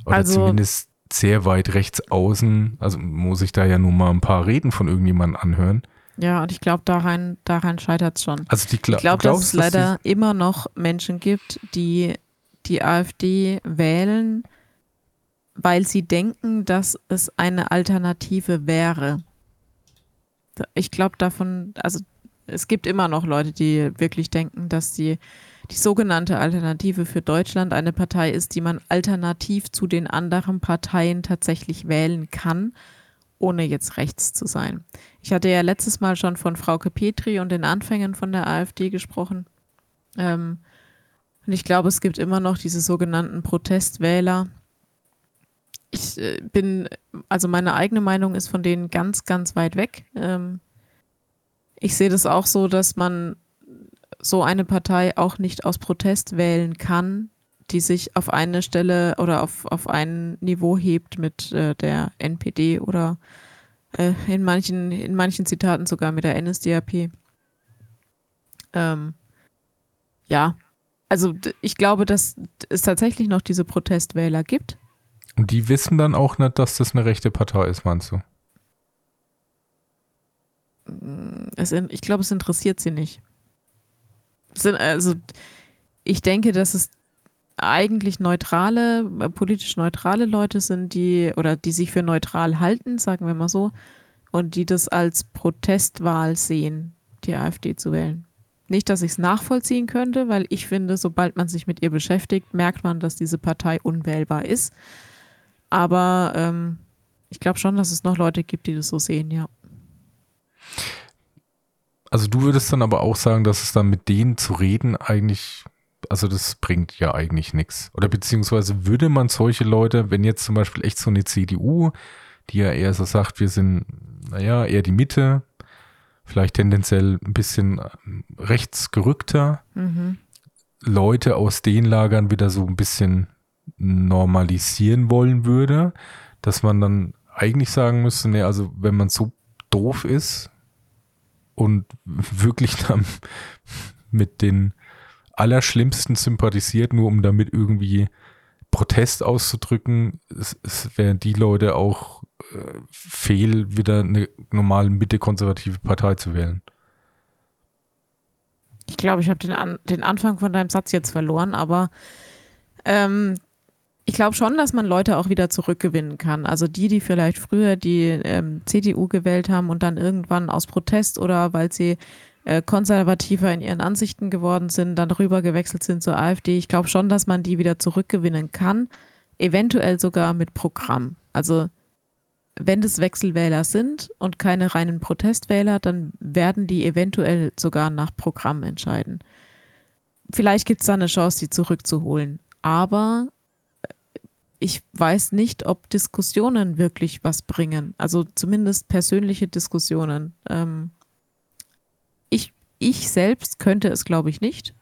oder also, zumindest sehr weit rechts außen, also muss ich da ja nur mal ein paar Reden von irgendjemandem anhören. Ja, und ich glaube, daran, daran scheitert es schon. Also die Gla ich glaube, dass es leider dass immer noch Menschen gibt, die die AfD wählen, weil sie denken, dass es eine Alternative wäre. Ich glaube davon, also es gibt immer noch Leute, die wirklich denken, dass die, die sogenannte Alternative für Deutschland eine Partei ist, die man alternativ zu den anderen Parteien tatsächlich wählen kann ohne jetzt rechts zu sein. Ich hatte ja letztes Mal schon von Frauke Petri und den Anfängen von der AfD gesprochen. Ähm, und ich glaube, es gibt immer noch diese sogenannten Protestwähler. Ich äh, bin, also meine eigene Meinung ist von denen ganz, ganz weit weg. Ähm, ich sehe das auch so, dass man so eine Partei auch nicht aus Protest wählen kann, die sich auf eine Stelle oder auf, auf ein Niveau hebt mit äh, der NPD oder äh, in, manchen, in manchen Zitaten sogar mit der NSDAP. Ähm, ja, also ich glaube, dass es tatsächlich noch diese Protestwähler gibt. Und die wissen dann auch nicht, dass das eine rechte Partei ist, meinst du? Es, ich glaube, es interessiert sie nicht. also ich denke, dass es eigentlich neutrale, äh, politisch neutrale Leute sind, die oder die sich für neutral halten, sagen wir mal so, und die das als Protestwahl sehen, die AfD zu wählen. Nicht, dass ich es nachvollziehen könnte, weil ich finde, sobald man sich mit ihr beschäftigt, merkt man, dass diese Partei unwählbar ist. Aber ähm, ich glaube schon, dass es noch Leute gibt, die das so sehen, ja. Also du würdest dann aber auch sagen, dass es dann mit denen zu reden eigentlich also das bringt ja eigentlich nichts. Oder beziehungsweise würde man solche Leute, wenn jetzt zum Beispiel echt so eine CDU, die ja eher so sagt, wir sind, naja, eher die Mitte, vielleicht tendenziell ein bisschen rechtsgerückter, mhm. Leute aus den Lagern wieder so ein bisschen normalisieren wollen würde, dass man dann eigentlich sagen müsste, nee, also wenn man so doof ist und wirklich dann mit den Allerschlimmsten sympathisiert, nur um damit irgendwie Protest auszudrücken, es, es wären die Leute auch äh, fehl, wieder eine normale Mitte-konservative Partei zu wählen. Ich glaube, ich habe den, An den Anfang von deinem Satz jetzt verloren, aber ähm, ich glaube schon, dass man Leute auch wieder zurückgewinnen kann. Also die, die vielleicht früher die ähm, CDU gewählt haben und dann irgendwann aus Protest oder weil sie äh, konservativer in ihren Ansichten geworden sind, dann rüber gewechselt sind zur AfD. Ich glaube schon, dass man die wieder zurückgewinnen kann, eventuell sogar mit Programm. Also wenn das Wechselwähler sind und keine reinen Protestwähler, dann werden die eventuell sogar nach Programm entscheiden. Vielleicht gibt es da eine Chance, die zurückzuholen. Aber ich weiß nicht, ob Diskussionen wirklich was bringen. Also zumindest persönliche Diskussionen. Ähm, ich, ich selbst könnte es, glaube ich, nicht,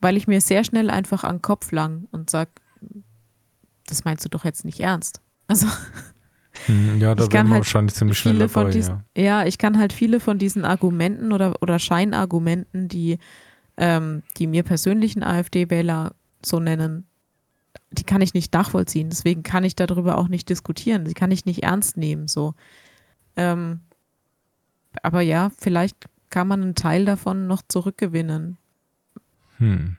weil ich mir sehr schnell einfach an den Kopf lang und sage, das meinst du doch jetzt nicht ernst. Also. Hm, ja, da wären wir halt wahrscheinlich ziemlich schnell dabei, diesen, ja. ja. ich kann halt viele von diesen Argumenten oder, oder Scheinargumenten, die, ähm, die mir persönlichen AfD-Wähler so nennen, die kann ich nicht nachvollziehen. Deswegen kann ich darüber auch nicht diskutieren. Die kann ich nicht ernst nehmen. So. Ähm, aber ja, vielleicht kann man einen Teil davon noch zurückgewinnen. Hm.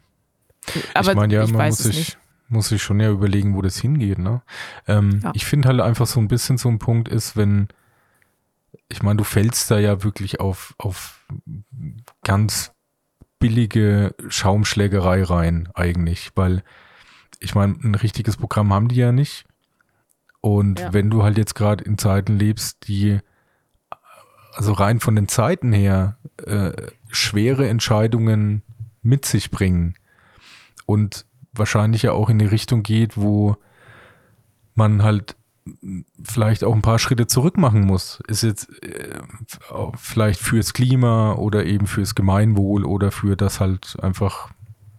Aber ich meine, ja, man muss sich, muss sich schon ja überlegen, wo das hingeht. Ne? Ähm, ja. Ich finde halt einfach so ein bisschen so ein Punkt ist, wenn, ich meine, du fällst da ja wirklich auf, auf ganz billige Schaumschlägerei rein, eigentlich, weil ich meine, ein richtiges Programm haben die ja nicht. Und ja. wenn du halt jetzt gerade in Zeiten lebst, die also rein von den Zeiten her äh, schwere Entscheidungen mit sich bringen und wahrscheinlich ja auch in die Richtung geht, wo man halt vielleicht auch ein paar Schritte zurück machen muss. Ist jetzt äh, vielleicht fürs Klima oder eben fürs Gemeinwohl oder für das halt einfach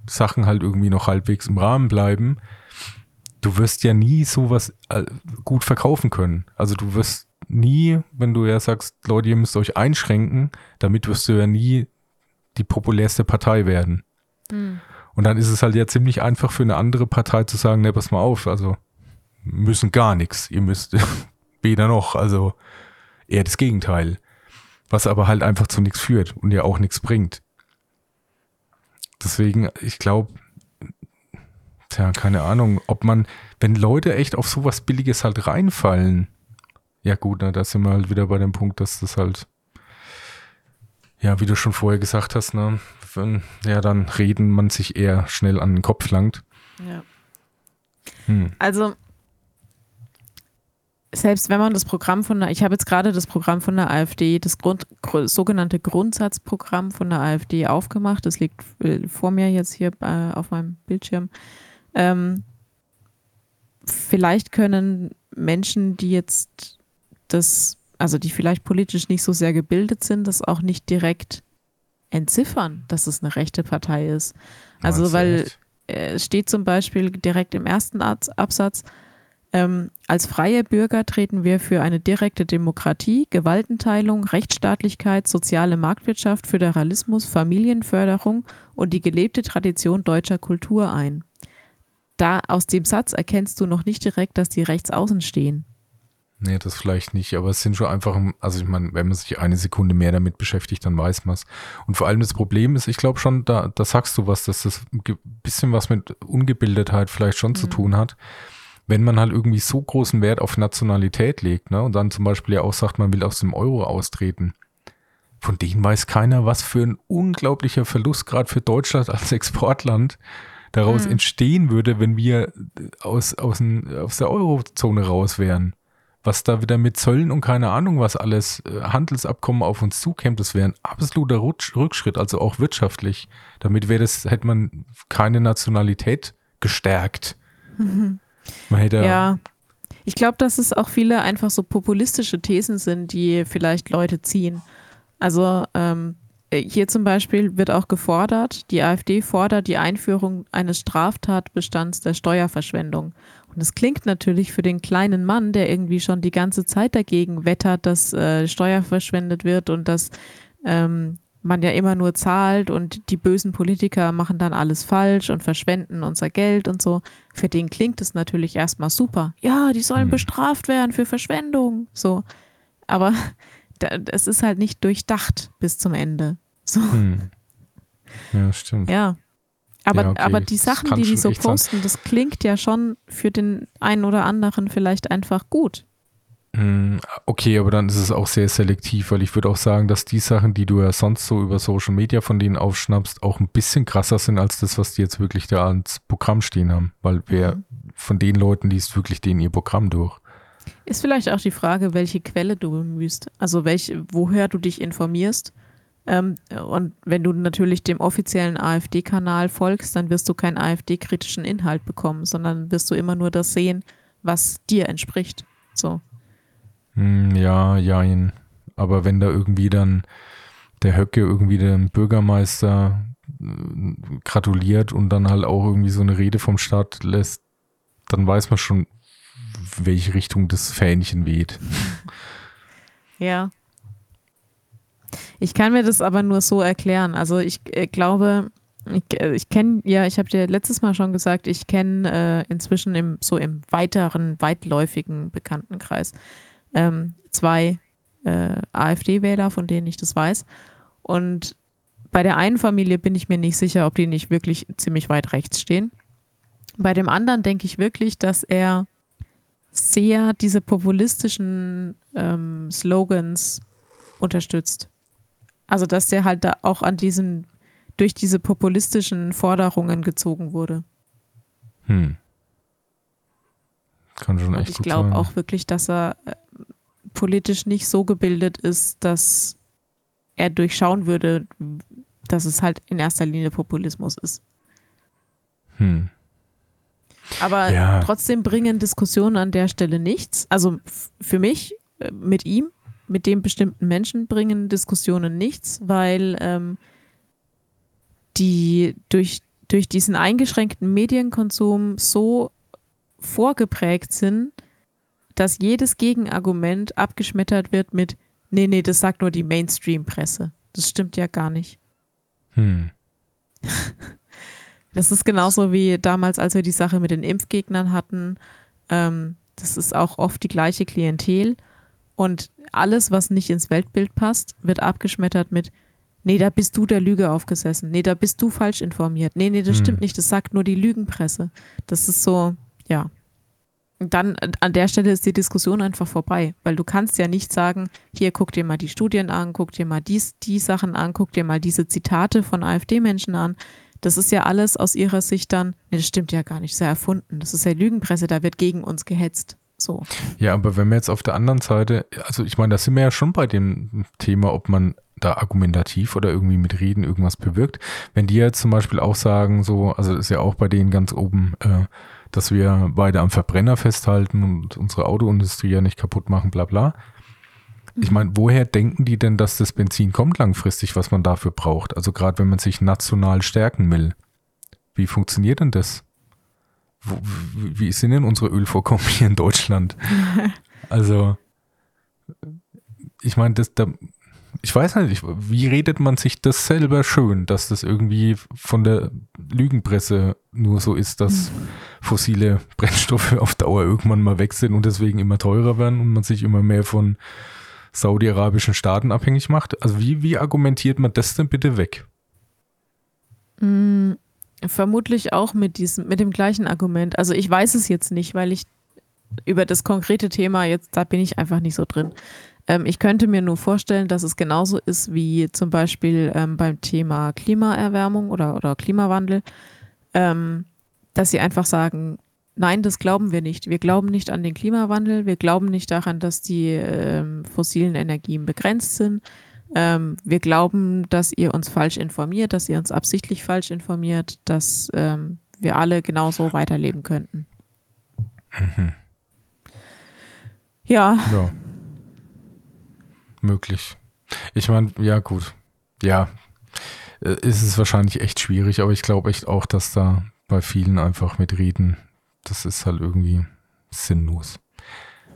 Sachen halt irgendwie noch halbwegs im Rahmen bleiben, du wirst ja nie sowas äh, gut verkaufen können. Also du wirst nie, wenn du ja sagst, Leute, ihr müsst euch einschränken, damit wirst du ja nie die populärste Partei werden. Mhm. Und dann ist es halt ja ziemlich einfach für eine andere Partei zu sagen, ne, pass mal auf, also müssen gar nichts. Ihr müsst weder noch, also eher das Gegenteil. Was aber halt einfach zu nichts führt und ja auch nichts bringt. Deswegen, ich glaube, tja, keine Ahnung, ob man, wenn Leute echt auf sowas Billiges halt reinfallen, ja gut, na, da sind wir halt wieder bei dem Punkt, dass das halt, ja, wie du schon vorher gesagt hast, ne, wenn, ja, dann reden man sich eher schnell an den Kopf langt. Ja. Hm. Also, selbst wenn man das Programm von der, ich habe jetzt gerade das Programm von der AfD, das Grund, sogenannte Grundsatzprogramm von der AfD aufgemacht, das liegt äh, vor mir jetzt hier äh, auf meinem Bildschirm. Ähm, vielleicht können Menschen, die jetzt das, also die vielleicht politisch nicht so sehr gebildet sind, das auch nicht direkt entziffern, dass es eine rechte Partei ist. Also, weil äh, es steht zum Beispiel direkt im ersten Absatz, ähm, als freie Bürger treten wir für eine direkte Demokratie, Gewaltenteilung, Rechtsstaatlichkeit, soziale Marktwirtschaft, Föderalismus, Familienförderung und die gelebte Tradition deutscher Kultur ein. Da aus dem Satz erkennst du noch nicht direkt, dass die rechts außen stehen. Nee, das vielleicht nicht, aber es sind schon einfach, also ich meine, wenn man sich eine Sekunde mehr damit beschäftigt, dann weiß man es. Und vor allem das Problem ist, ich glaube schon, da, da sagst du was, dass das ein bisschen was mit Ungebildetheit vielleicht schon mhm. zu tun hat wenn man halt irgendwie so großen Wert auf Nationalität legt, ne, und dann zum Beispiel ja auch sagt, man will aus dem Euro austreten, von denen weiß keiner, was für ein unglaublicher Verlust gerade für Deutschland als Exportland daraus mhm. entstehen würde, wenn wir aus, aus, aus der Eurozone raus wären. Was da wieder mit Zöllen und keine Ahnung was alles, äh, Handelsabkommen auf uns zukämmt, das wäre ein absoluter Rückschritt, also auch wirtschaftlich. Damit wäre das, hätte man keine Nationalität gestärkt. Mhm. Hätte ja. Ich glaube, dass es auch viele einfach so populistische Thesen sind, die vielleicht Leute ziehen. Also ähm, hier zum Beispiel wird auch gefordert, die AfD fordert die Einführung eines Straftatbestands der Steuerverschwendung. Und es klingt natürlich für den kleinen Mann, der irgendwie schon die ganze Zeit dagegen wettert, dass äh, Steuer verschwendet wird und dass ähm, man ja immer nur zahlt und die bösen Politiker machen dann alles falsch und verschwenden unser Geld und so. Für den klingt es natürlich erstmal super. Ja, die sollen mhm. bestraft werden für Verschwendung. So. Aber es ist halt nicht durchdacht bis zum Ende. So. Mhm. Ja, stimmt. Ja. Aber, ja, okay. aber die Sachen, die die so posten, sein. das klingt ja schon für den einen oder anderen vielleicht einfach gut. Hm, okay, aber dann ist es auch sehr selektiv, weil ich würde auch sagen, dass die Sachen, die du ja sonst so über Social Media von denen aufschnappst, auch ein bisschen krasser sind als das, was die jetzt wirklich da ans Programm stehen haben. Weil wer mhm. von den Leuten liest wirklich denen ihr Programm durch. Ist vielleicht auch die Frage, welche Quelle du bemühst. Also welche, woher du dich informierst. Ähm, und wenn du natürlich dem offiziellen AfD-Kanal folgst, dann wirst du keinen AfD-kritischen Inhalt bekommen, sondern wirst du immer nur das sehen, was dir entspricht. So. Hm, ja, jein. Aber wenn da irgendwie dann der Höcke irgendwie dem Bürgermeister äh, gratuliert und dann halt auch irgendwie so eine Rede vom Staat lässt, dann weiß man schon, welche Richtung das Fähnchen weht. Ja. Ich kann mir das aber nur so erklären. Also ich äh, glaube, ich, äh, ich kenne, ja, ich habe dir letztes Mal schon gesagt, ich kenne äh, inzwischen im, so im weiteren, weitläufigen Bekanntenkreis ähm, zwei äh, AfD-Wähler, von denen ich das weiß. Und bei der einen Familie bin ich mir nicht sicher, ob die nicht wirklich ziemlich weit rechts stehen. Bei dem anderen denke ich wirklich, dass er sehr diese populistischen ähm, Slogans unterstützt. Also, dass der halt da auch an diesen, durch diese populistischen Forderungen gezogen wurde. Hm. Kann schon echt Und ich glaube auch wirklich, dass er äh, politisch nicht so gebildet ist, dass er durchschauen würde, dass es halt in erster Linie Populismus ist. Hm. Aber ja. trotzdem bringen Diskussionen an der Stelle nichts. Also für mich, äh, mit ihm, mit dem bestimmten Menschen bringen Diskussionen nichts, weil ähm, die durch, durch diesen eingeschränkten Medienkonsum so vorgeprägt sind, dass jedes Gegenargument abgeschmettert wird mit, nee, nee, das sagt nur die Mainstream-Presse. Das stimmt ja gar nicht. Hm. Das ist genauso wie damals, als wir die Sache mit den Impfgegnern hatten. Ähm, das ist auch oft die gleiche Klientel. Und alles, was nicht ins Weltbild passt, wird abgeschmettert mit, nee, da bist du der Lüge aufgesessen. Nee, da bist du falsch informiert. Nee, nee, das hm. stimmt nicht. Das sagt nur die Lügenpresse. Das ist so, ja. Dann an der Stelle ist die Diskussion einfach vorbei, weil du kannst ja nicht sagen, hier guck dir mal die Studien an, guck dir mal dies, die Sachen an, guck dir mal diese Zitate von AfD-Menschen an. Das ist ja alles aus ihrer Sicht dann, nee, das stimmt ja gar nicht, das ist ja erfunden. Das ist ja Lügenpresse, da wird gegen uns gehetzt. So. Ja, aber wenn wir jetzt auf der anderen Seite, also ich meine, da sind wir ja schon bei dem Thema, ob man da argumentativ oder irgendwie mit Reden irgendwas bewirkt. Wenn die jetzt zum Beispiel auch sagen, so, also ist ja auch bei denen ganz oben, äh, dass wir beide am Verbrenner festhalten und unsere Autoindustrie ja nicht kaputt machen, bla bla. Ich meine, woher denken die denn, dass das Benzin kommt langfristig, was man dafür braucht? Also gerade wenn man sich national stärken will. Wie funktioniert denn das? Wo, wie sind denn unsere Ölvorkommen hier in Deutschland? Also, ich meine, das, da ich weiß halt nicht, wie redet man sich das selber schön, dass das irgendwie von der Lügenpresse nur so ist, dass fossile Brennstoffe auf Dauer irgendwann mal weg sind und deswegen immer teurer werden und man sich immer mehr von saudi-arabischen Staaten abhängig macht. Also wie, wie argumentiert man das denn bitte weg? Mm, vermutlich auch mit diesem, mit dem gleichen Argument. Also ich weiß es jetzt nicht, weil ich über das konkrete Thema jetzt, da bin ich einfach nicht so drin. Ähm, ich könnte mir nur vorstellen, dass es genauso ist wie zum Beispiel ähm, beim Thema Klimaerwärmung oder, oder Klimawandel, ähm, dass sie einfach sagen, nein, das glauben wir nicht. Wir glauben nicht an den Klimawandel, wir glauben nicht daran, dass die ähm, fossilen Energien begrenzt sind. Ähm, wir glauben, dass ihr uns falsch informiert, dass ihr uns absichtlich falsch informiert, dass ähm, wir alle genauso weiterleben könnten. Mhm. Ja. ja möglich. Ich meine, ja, gut. Ja, äh, ist es wahrscheinlich echt schwierig, aber ich glaube echt auch, dass da bei vielen einfach mit Reden, das ist halt irgendwie sinnlos.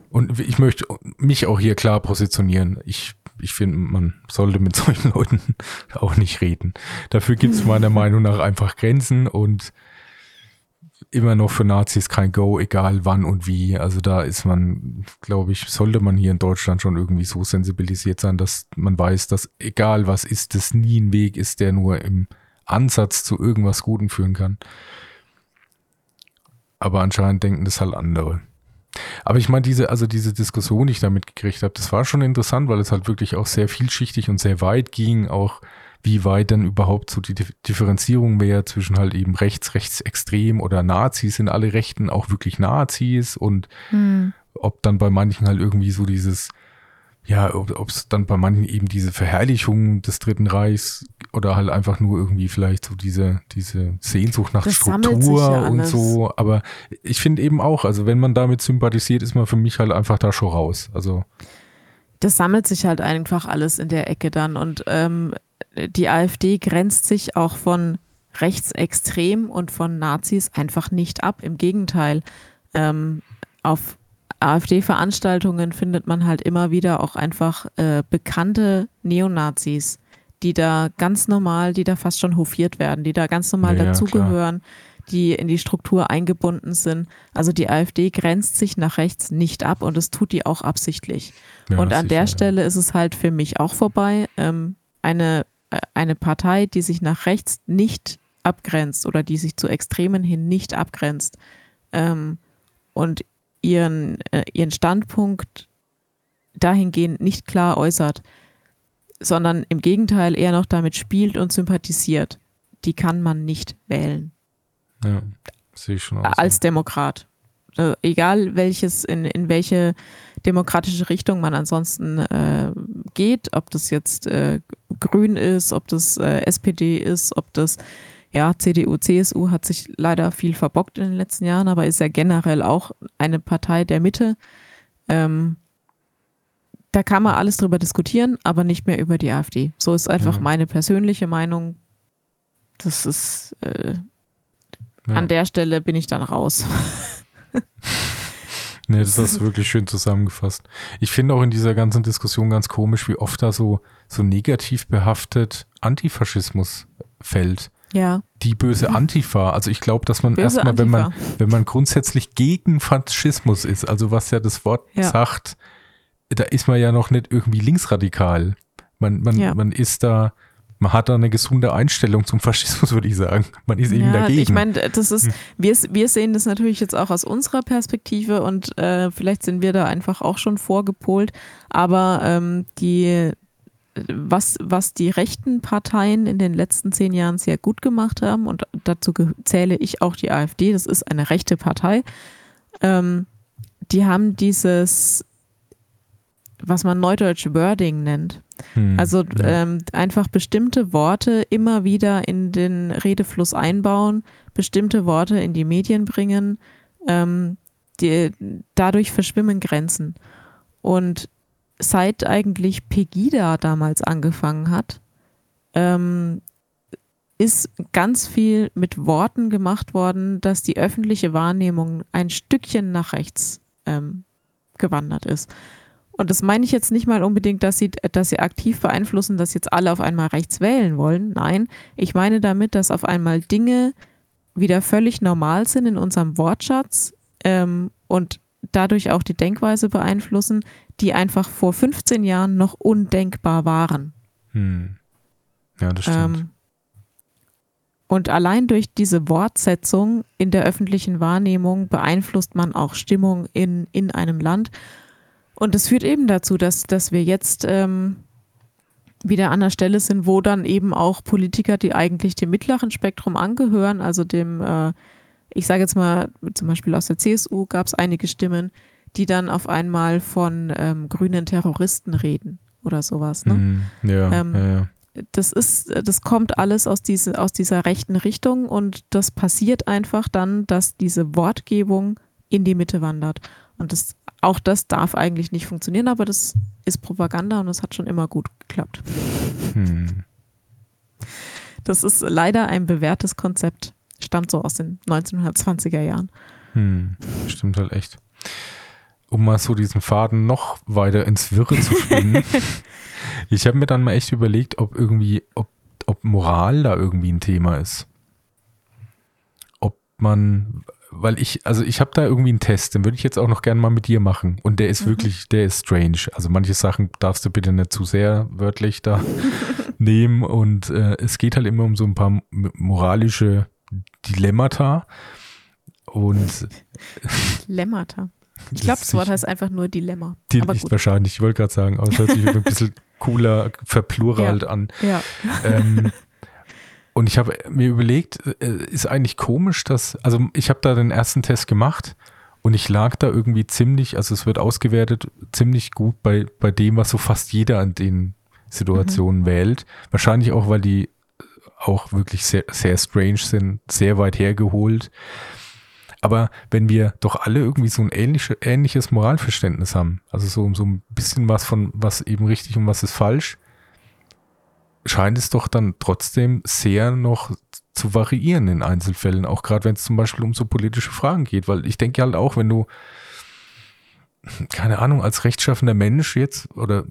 Und ich möchte mich auch hier klar positionieren. Ich, ich finde, man sollte mit solchen Leuten auch nicht reden. Dafür gibt es meiner Meinung nach einfach Grenzen und immer noch für Nazis kein Go, egal wann und wie. Also da ist man, glaube ich, sollte man hier in Deutschland schon irgendwie so sensibilisiert sein, dass man weiß, dass egal was ist, das nie ein Weg ist, der nur im Ansatz zu irgendwas Gutem führen kann. Aber anscheinend denken das halt andere. Aber ich meine, diese, also diese Diskussion, die ich damit gekriegt habe, das war schon interessant, weil es halt wirklich auch sehr vielschichtig und sehr weit ging, auch wie weit dann überhaupt so die Differenzierung wäre zwischen halt eben rechts, rechtsextrem oder Nazis, sind alle Rechten auch wirklich Nazis und hm. ob dann bei manchen halt irgendwie so dieses, ja, ob es dann bei manchen eben diese Verherrlichung des Dritten Reichs oder halt einfach nur irgendwie vielleicht so diese, diese Sehnsucht nach das Struktur ja und so. Aber ich finde eben auch, also wenn man damit sympathisiert, ist man für mich halt einfach da schon raus. Also das sammelt sich halt einfach alles in der Ecke dann und ähm, die AfD grenzt sich auch von Rechtsextrem und von Nazis einfach nicht ab. Im Gegenteil, ähm, auf AfD-Veranstaltungen findet man halt immer wieder auch einfach äh, bekannte Neonazis, die da ganz normal, die da fast schon hofiert werden, die da ganz normal ja, dazugehören, ja, die in die Struktur eingebunden sind. Also die AfD grenzt sich nach rechts nicht ab und das tut die auch absichtlich. Ja, und an der Stelle ist es halt für mich auch vorbei. Ähm, eine eine Partei, die sich nach rechts nicht abgrenzt oder die sich zu Extremen hin nicht abgrenzt ähm, und ihren, äh, ihren Standpunkt dahingehend nicht klar äußert, sondern im Gegenteil eher noch damit spielt und sympathisiert, die kann man nicht wählen. Ja, sehe ich schon aus. Als Demokrat. Also egal welches, in, in welche demokratische Richtung man ansonsten äh, geht, ob das jetzt äh, Grün ist, ob das äh, SPD ist, ob das ja, CDU, CSU hat sich leider viel verbockt in den letzten Jahren, aber ist ja generell auch eine Partei der Mitte. Ähm, da kann man alles drüber diskutieren, aber nicht mehr über die AfD. So ist einfach ja. meine persönliche Meinung. Das ist äh, ja. an der Stelle bin ich dann raus. nee, das hast du wirklich schön zusammengefasst. Ich finde auch in dieser ganzen Diskussion ganz komisch, wie oft da so, so negativ behaftet Antifaschismus fällt. Ja. Die böse Antifa. Also ich glaube, dass man erstmal, wenn man, wenn man grundsätzlich gegen Faschismus ist, also was ja das Wort ja. sagt, da ist man ja noch nicht irgendwie linksradikal. Man, man, ja. man ist da, man hat da eine gesunde Einstellung zum Faschismus, würde ich sagen. Man ist eben ja, dagegen. Ich meine, das ist, hm. wir, wir sehen das natürlich jetzt auch aus unserer Perspektive und äh, vielleicht sind wir da einfach auch schon vorgepolt, aber ähm, die, was, was die rechten Parteien in den letzten zehn Jahren sehr gut gemacht haben, und dazu zähle ich auch die AfD, das ist eine rechte Partei, ähm, die haben dieses was man neudeutsch Wording nennt. Hm, also ja. ähm, einfach bestimmte Worte immer wieder in den Redefluss einbauen, bestimmte Worte in die Medien bringen. Ähm, die, dadurch verschwimmen Grenzen. Und seit eigentlich Pegida damals angefangen hat, ähm, ist ganz viel mit Worten gemacht worden, dass die öffentliche Wahrnehmung ein Stückchen nach rechts ähm, gewandert ist. Und das meine ich jetzt nicht mal unbedingt, dass sie, dass sie aktiv beeinflussen, dass jetzt alle auf einmal rechts wählen wollen. Nein, ich meine damit, dass auf einmal Dinge wieder völlig normal sind in unserem Wortschatz ähm, und dadurch auch die Denkweise beeinflussen, die einfach vor 15 Jahren noch undenkbar waren. Hm. Ja, das stimmt. Ähm, und allein durch diese Wortsetzung in der öffentlichen Wahrnehmung beeinflusst man auch Stimmung in, in einem Land. Und das führt eben dazu, dass, dass wir jetzt ähm, wieder an der Stelle sind, wo dann eben auch Politiker, die eigentlich dem mittleren Spektrum angehören, also dem, äh, ich sage jetzt mal, zum Beispiel aus der CSU gab es einige Stimmen, die dann auf einmal von ähm, grünen Terroristen reden oder sowas. Ne? Mm, ja, ähm, ja, ja. Das ist, das kommt alles aus, diese, aus dieser rechten Richtung und das passiert einfach dann, dass diese Wortgebung in die Mitte wandert. Und das auch das darf eigentlich nicht funktionieren, aber das ist Propaganda und das hat schon immer gut geklappt. Hm. Das ist leider ein bewährtes Konzept. Stammt so aus den 1920er Jahren. Hm. Stimmt halt echt. um mal so diesen Faden noch weiter ins Wirre zu spinnen, ich habe mir dann mal echt überlegt, ob irgendwie, ob, ob Moral da irgendwie ein Thema ist. Ob man, weil ich, also ich habe da irgendwie einen Test, den würde ich jetzt auch noch gerne mal mit dir machen. Und der ist mhm. wirklich, der ist strange. Also manche Sachen darfst du bitte nicht zu sehr wörtlich da nehmen. Und äh, es geht halt immer um so ein paar moralische Dilemmata. Und Dilemmata. Ich glaube, das Wort heißt einfach nur Dilemma. Die aber wahrscheinlich, ich wollte gerade sagen, aber es hört sich ein bisschen cooler, verpluralt ja. an. Ja. Ähm, und ich habe mir überlegt, äh, ist eigentlich komisch, dass, also ich habe da den ersten Test gemacht und ich lag da irgendwie ziemlich, also es wird ausgewertet, ziemlich gut bei, bei dem, was so fast jeder an den Situationen mhm. wählt. Wahrscheinlich auch, weil die auch wirklich sehr, sehr strange sind, sehr weit hergeholt. Aber wenn wir doch alle irgendwie so ein ähnliche, ähnliches Moralverständnis haben, also so, so ein bisschen was von was eben richtig und was ist falsch, scheint es doch dann trotzdem sehr noch zu variieren in Einzelfällen, auch gerade wenn es zum Beispiel um so politische Fragen geht, weil ich denke halt auch, wenn du, keine Ahnung, als rechtschaffender Mensch jetzt oder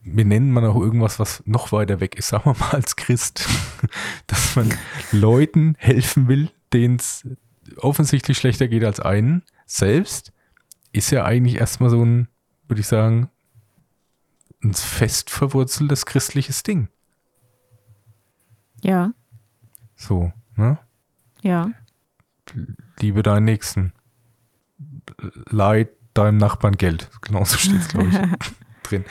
wir nennen man auch irgendwas, was noch weiter weg ist, sagen wir mal als Christ, dass man Leuten helfen will, denen es offensichtlich schlechter geht als einen selbst, ist ja eigentlich erstmal so ein, würde ich sagen, ein fest verwurzeltes christliches Ding. Ja. So, ne? Ja. Liebe deinen Nächsten. Leid deinem Nachbarn Geld. Genauso steht es, glaube ich, drin.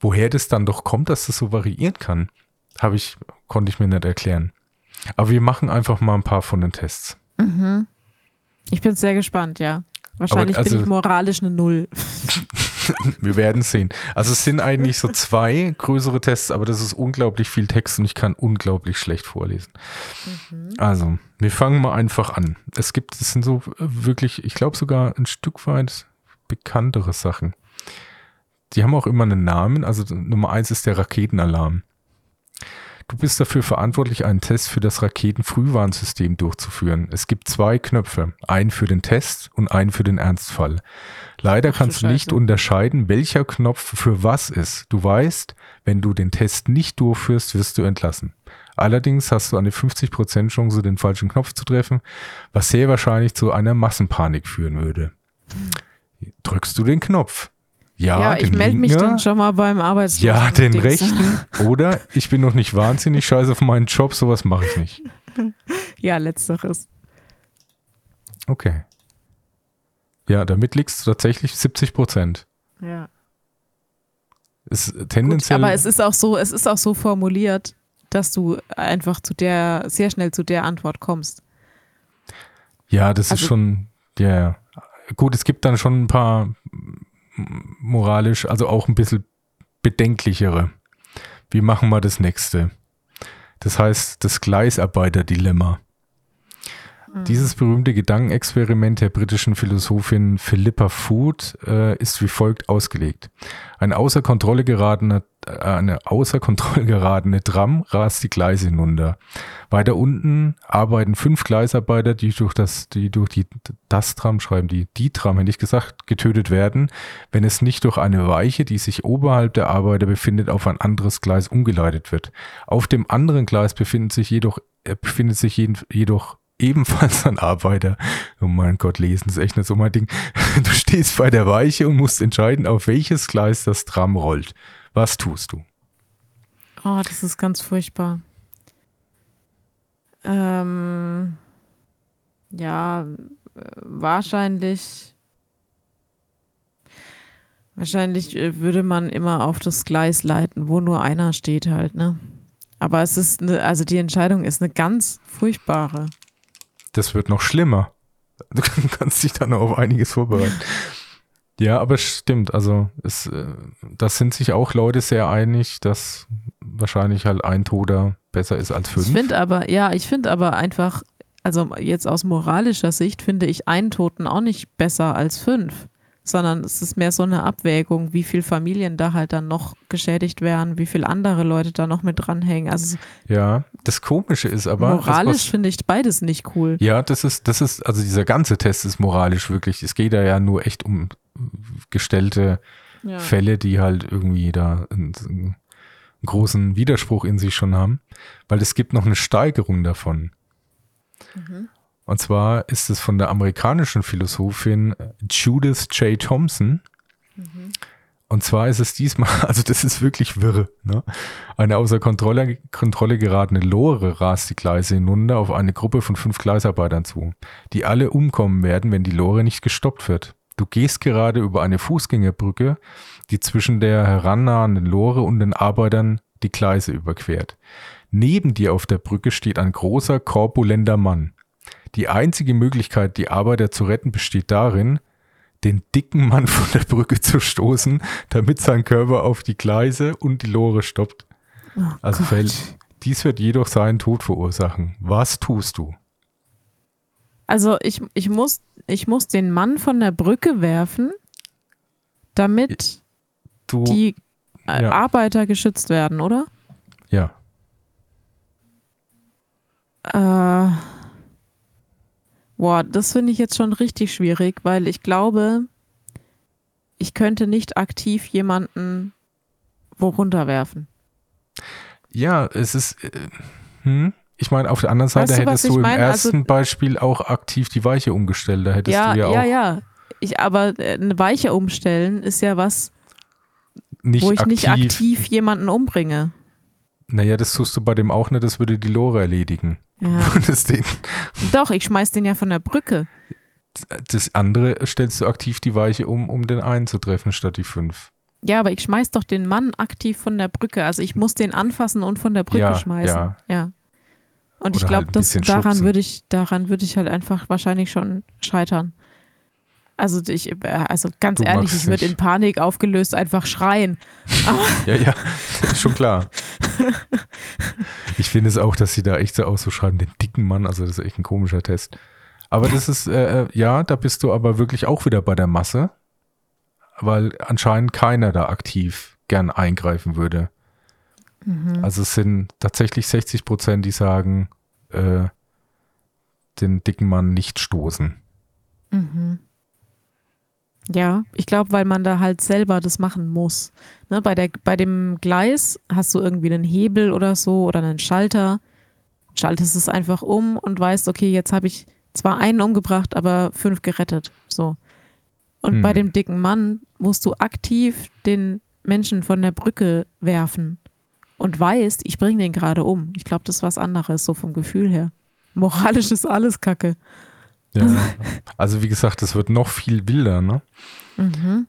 Woher das dann doch kommt, dass das so variieren kann, habe ich, konnte ich mir nicht erklären. Aber wir machen einfach mal ein paar von den Tests. Mhm. Ich bin sehr gespannt, ja. Wahrscheinlich also, bin ich moralisch eine Null. wir werden sehen. Also es sind eigentlich so zwei größere Tests, aber das ist unglaublich viel Text und ich kann unglaublich schlecht vorlesen. Mhm. Also, wir fangen mal einfach an. Es gibt, es sind so wirklich, ich glaube sogar ein Stück weit bekanntere Sachen. Die haben auch immer einen Namen. Also Nummer eins ist der Raketenalarm. Du bist dafür verantwortlich, einen Test für das Raketenfrühwarnsystem durchzuführen. Es gibt zwei Knöpfe, einen für den Test und einen für den Ernstfall. Leider Ach, kannst du nicht unterscheiden, welcher Knopf für was ist. Du weißt, wenn du den Test nicht durchführst, wirst du entlassen. Allerdings hast du eine 50% Chance, den falschen Knopf zu treffen, was sehr wahrscheinlich zu einer Massenpanik führen würde. Hm. Drückst du den Knopf, ja, ja ich melde mich dann schon mal beim Arbeitslosen. Ja, den rechten. Oder ich bin noch nicht wahnsinnig scheiße auf meinen Job, sowas mache ich nicht. Ja, letzteres. Okay. Ja, damit liegst du tatsächlich 70 Prozent. Ja. Ist tendenziell. Gut, aber es ist auch so, es ist auch so formuliert, dass du einfach zu der, sehr schnell zu der Antwort kommst. Ja, das also, ist schon, ja, gut, es gibt dann schon ein paar moralisch, also auch ein bisschen bedenklichere. Wie machen wir das nächste? Das heißt, das Gleisarbeiter-Dilemma. Mhm. Dieses berühmte Gedankenexperiment der britischen Philosophin Philippa Food äh, ist wie folgt ausgelegt. Ein außer Kontrolle geratene, äh, eine außer Kontrolle geratene Tram rast die Gleise hinunter. Weiter unten arbeiten fünf Gleisarbeiter, die durch das, die durch die, das Tram schreiben, die, die Tram, hätte ich gesagt, getötet werden, wenn es nicht durch eine Weiche, die sich oberhalb der Arbeiter befindet, auf ein anderes Gleis umgeleitet wird. Auf dem anderen Gleis befindet sich jedoch, äh, befindet sich jedoch ebenfalls ein Arbeiter. Oh mein Gott, lesen ist echt nicht so mein Ding. Du stehst bei der Weiche und musst entscheiden, auf welches Gleis das Tram rollt. Was tust du? Oh, das ist ganz furchtbar. Ähm, ja, wahrscheinlich. Wahrscheinlich äh, würde man immer auf das Gleis leiten, wo nur einer steht halt, ne? Aber es ist eine, also die Entscheidung ist eine ganz furchtbare das wird noch schlimmer. Du kannst dich dann auf einiges vorbereiten. Ja, aber es stimmt. Also es, äh, das sind sich auch Leute sehr einig, dass wahrscheinlich halt ein Toter besser ist als fünf. Ich finde aber, ja, ich finde aber einfach, also jetzt aus moralischer Sicht finde ich einen Toten auch nicht besser als fünf. Sondern es ist mehr so eine Abwägung, wie viele Familien da halt dann noch geschädigt werden, wie viele andere Leute da noch mit dranhängen. Also ja, das Komische ist aber. Moralisch finde ich beides nicht cool. Ja, das ist, das ist, also dieser ganze Test ist moralisch wirklich. Es geht da ja nur echt um gestellte ja. Fälle, die halt irgendwie da einen, einen großen Widerspruch in sich schon haben, weil es gibt noch eine Steigerung davon. Mhm. Und zwar ist es von der amerikanischen Philosophin Judith J. Thompson. Mhm. Und zwar ist es diesmal, also das ist wirklich wirre. Ne? Eine außer Kontrolle, Kontrolle geratene Lore rast die Gleise hinunter auf eine Gruppe von fünf Gleisarbeitern zu, die alle umkommen werden, wenn die Lore nicht gestoppt wird. Du gehst gerade über eine Fußgängerbrücke, die zwischen der herannahenden Lore und den Arbeitern die Gleise überquert. Neben dir auf der Brücke steht ein großer, korpulenter Mann. Die einzige Möglichkeit, die Arbeiter zu retten, besteht darin, den dicken Mann von der Brücke zu stoßen, damit sein Körper auf die Gleise und die Lore stoppt. Oh also fällt, dies wird jedoch seinen Tod verursachen. Was tust du? Also ich, ich, muss, ich muss den Mann von der Brücke werfen, damit du, die äh, ja. Arbeiter geschützt werden, oder? Ja. Äh, Boah, das finde ich jetzt schon richtig schwierig, weil ich glaube, ich könnte nicht aktiv jemanden wo runterwerfen. Ja, es ist. Äh, hm? Ich meine, auf der anderen Seite weißt du, hättest du im mein? ersten also, Beispiel auch aktiv die Weiche umgestellt. Da hättest ja, du ja auch. Ja, ja. Ich, aber äh, eine Weiche umstellen ist ja was, wo ich aktiv, nicht aktiv jemanden umbringe. Naja, das tust du bei dem auch nicht, das würde die Lore erledigen. Ja. Das Ding. Doch, ich schmeiß den ja von der Brücke. Das andere stellst du aktiv die Weiche um, um den einen zu treffen statt die fünf. Ja, aber ich schmeiß doch den Mann aktiv von der Brücke. Also ich muss den anfassen und von der Brücke ja, schmeißen. Ja. ja. Und Oder ich glaube, halt daran würde ich, daran würde ich halt einfach wahrscheinlich schon scheitern. Also ich, äh, also ganz du ehrlich, ich würde in Panik aufgelöst einfach schreien. ja, ja, schon klar. Ich finde es auch, dass sie da echt so auszuschreiben, den dicken Mann, also das ist echt ein komischer Test. Aber das ist, äh, äh, ja, da bist du aber wirklich auch wieder bei der Masse, weil anscheinend keiner da aktiv gern eingreifen würde. Mhm. Also es sind tatsächlich 60 Prozent, die sagen, äh, den dicken Mann nicht stoßen. Mhm. Ja, ich glaube, weil man da halt selber das machen muss. Ne, bei, der, bei dem Gleis hast du irgendwie einen Hebel oder so oder einen Schalter, schaltest es einfach um und weißt, okay, jetzt habe ich zwar einen umgebracht, aber fünf gerettet. So. Und hm. bei dem dicken Mann musst du aktiv den Menschen von der Brücke werfen und weißt, ich bringe den gerade um. Ich glaube, das ist was anderes, so vom Gefühl her. Moralisch ist alles Kacke. Ja. Also wie gesagt, es wird noch viel wilder, ne? Mhm.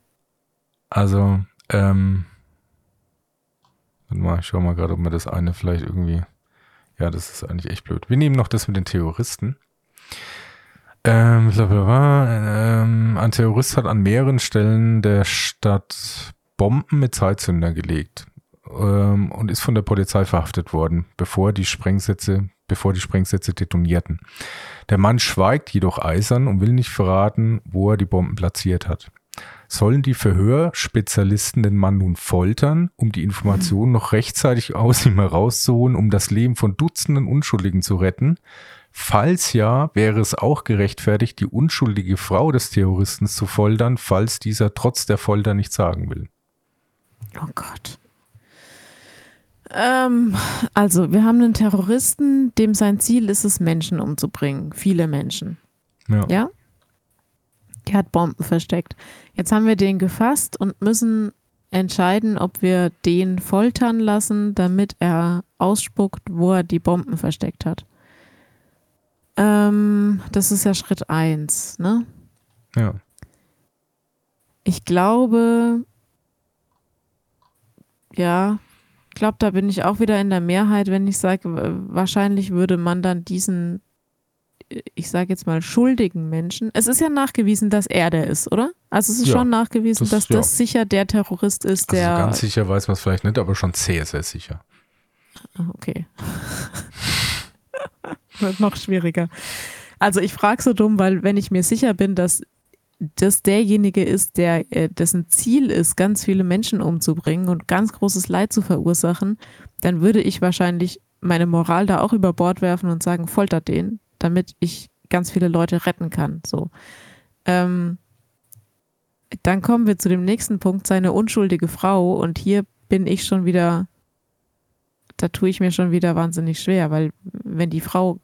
Also, ähm, mal, ich schau mal gerade, ob mir das eine vielleicht irgendwie. Ja, das ist eigentlich echt blöd. Wir nehmen noch das mit den Terroristen. Ähm, ähm, ein Terrorist hat an mehreren Stellen der Stadt Bomben mit Zeitzünder gelegt ähm, und ist von der Polizei verhaftet worden, bevor die Sprengsätze, bevor die Sprengsätze detonierten. Der Mann schweigt jedoch eisern und will nicht verraten, wo er die Bomben platziert hat. Sollen die Verhörspezialisten den Mann nun foltern, um die Informationen noch rechtzeitig aus ihm herauszuholen, um das Leben von Dutzenden Unschuldigen zu retten? Falls ja, wäre es auch gerechtfertigt, die unschuldige Frau des Terroristen zu foltern, falls dieser trotz der Folter nichts sagen will. Oh Gott. Ähm, also, wir haben einen Terroristen, dem sein Ziel ist es, Menschen umzubringen. Viele Menschen. Ja. ja? Der hat Bomben versteckt. Jetzt haben wir den gefasst und müssen entscheiden, ob wir den foltern lassen, damit er ausspuckt, wo er die Bomben versteckt hat. Ähm, das ist ja Schritt eins, ne? Ja. Ich glaube, ja, ich glaube, da bin ich auch wieder in der Mehrheit, wenn ich sage, wahrscheinlich würde man dann diesen, ich sage jetzt mal, schuldigen Menschen. Es ist ja nachgewiesen, dass er der ist, oder? Also es ist ja, schon nachgewiesen, das, dass ja. das sicher der Terrorist ist, also der. ganz sicher weiß man es vielleicht nicht, aber schon sehr, sehr sicher. Ah, okay. Wird noch schwieriger. Also ich frage so dumm, weil wenn ich mir sicher bin, dass das derjenige ist, der äh, dessen Ziel ist, ganz viele Menschen umzubringen und ganz großes Leid zu verursachen, dann würde ich wahrscheinlich meine Moral da auch über Bord werfen und sagen, foltert den, damit ich ganz viele Leute retten kann. So. Ähm, dann kommen wir zu dem nächsten Punkt, seine unschuldige Frau. Und hier bin ich schon wieder, da tue ich mir schon wieder wahnsinnig schwer, weil wenn die Frau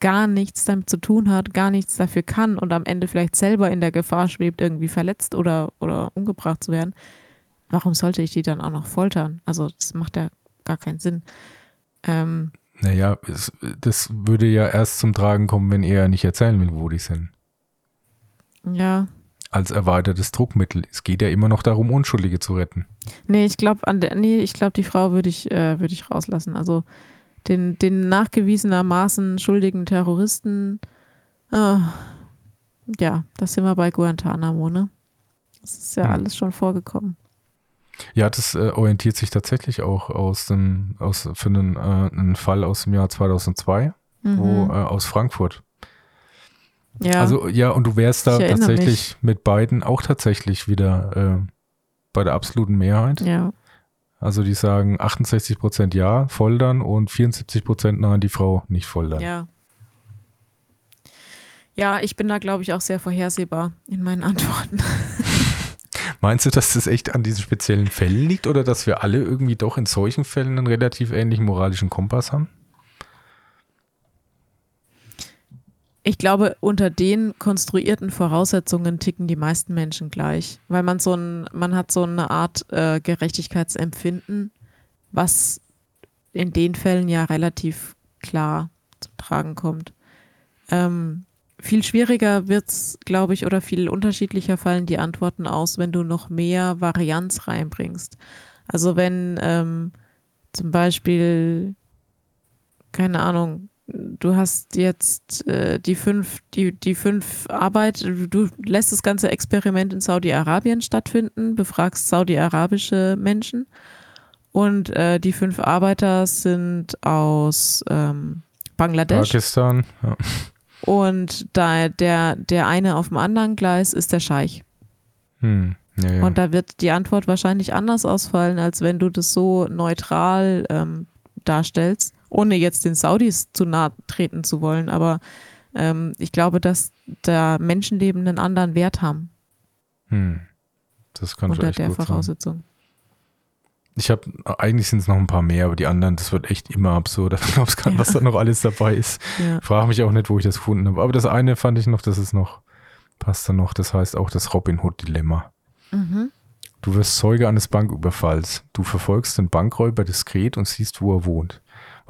gar nichts damit zu tun hat, gar nichts dafür kann und am Ende vielleicht selber in der Gefahr schwebt, irgendwie verletzt oder, oder umgebracht zu werden, warum sollte ich die dann auch noch foltern? Also das macht ja gar keinen Sinn. Ähm, naja, es, das würde ja erst zum Tragen kommen, wenn er nicht erzählen will, wo die sind. Ja. Als erweitertes Druckmittel. Es geht ja immer noch darum, Unschuldige zu retten. Nee, ich glaube, nee, ich glaube, die Frau würde ich, äh, würde ich rauslassen. Also den, den nachgewiesenermaßen schuldigen Terroristen, äh, ja, das sind wir bei Guantanamo, ne? Das ist ja hm. alles schon vorgekommen. Ja, das äh, orientiert sich tatsächlich auch aus dem, aus, für einen, äh, einen Fall aus dem Jahr 2002, mhm. wo, äh, aus Frankfurt. Ja. Also, ja, und du wärst da tatsächlich mich. mit beiden auch tatsächlich wieder äh, bei der absoluten Mehrheit. Ja. Also die sagen 68 Prozent ja, foltern und 74 Prozent nein, die Frau nicht foltern. Ja. Ja, ich bin da, glaube ich, auch sehr vorhersehbar in meinen Antworten. Meinst du, dass das echt an diesen speziellen Fällen liegt oder dass wir alle irgendwie doch in solchen Fällen einen relativ ähnlichen moralischen Kompass haben? Ich glaube, unter den konstruierten Voraussetzungen ticken die meisten Menschen gleich, weil man so ein, man hat so eine Art äh, Gerechtigkeitsempfinden, was in den Fällen ja relativ klar zum Tragen kommt. Ähm, viel schwieriger wird es, glaube ich, oder viel unterschiedlicher fallen die Antworten aus, wenn du noch mehr Varianz reinbringst. Also wenn ähm, zum Beispiel, keine Ahnung, du hast jetzt äh, die fünf, die, die fünf Arbeit, du lässt das ganze Experiment in Saudi-Arabien stattfinden, befragst saudi-arabische Menschen und äh, die fünf Arbeiter sind aus ähm, Bangladesch. Pakistan, ja. Und da der, der eine auf dem anderen Gleis ist der Scheich. Hm. Ja, ja. Und da wird die Antwort wahrscheinlich anders ausfallen, als wenn du das so neutral ähm, darstellst ohne jetzt den Saudis zu nahe treten zu wollen, aber ähm, ich glaube, dass da Menschenleben einen anderen Wert haben. Hm. Das kann unter der Voraussetzung. Sein. Ich habe, eigentlich sind es noch ein paar mehr, aber die anderen, das wird echt immer absurd. Ich glaube, ja. was da noch alles dabei ist. Ja. Frage mich auch nicht, wo ich das gefunden habe. Aber das eine fand ich noch, das ist noch, passt da noch, das heißt auch das Robin Hood-Dilemma. Mhm. Du wirst Zeuge eines Banküberfalls. Du verfolgst den Bankräuber diskret und siehst, wo er wohnt.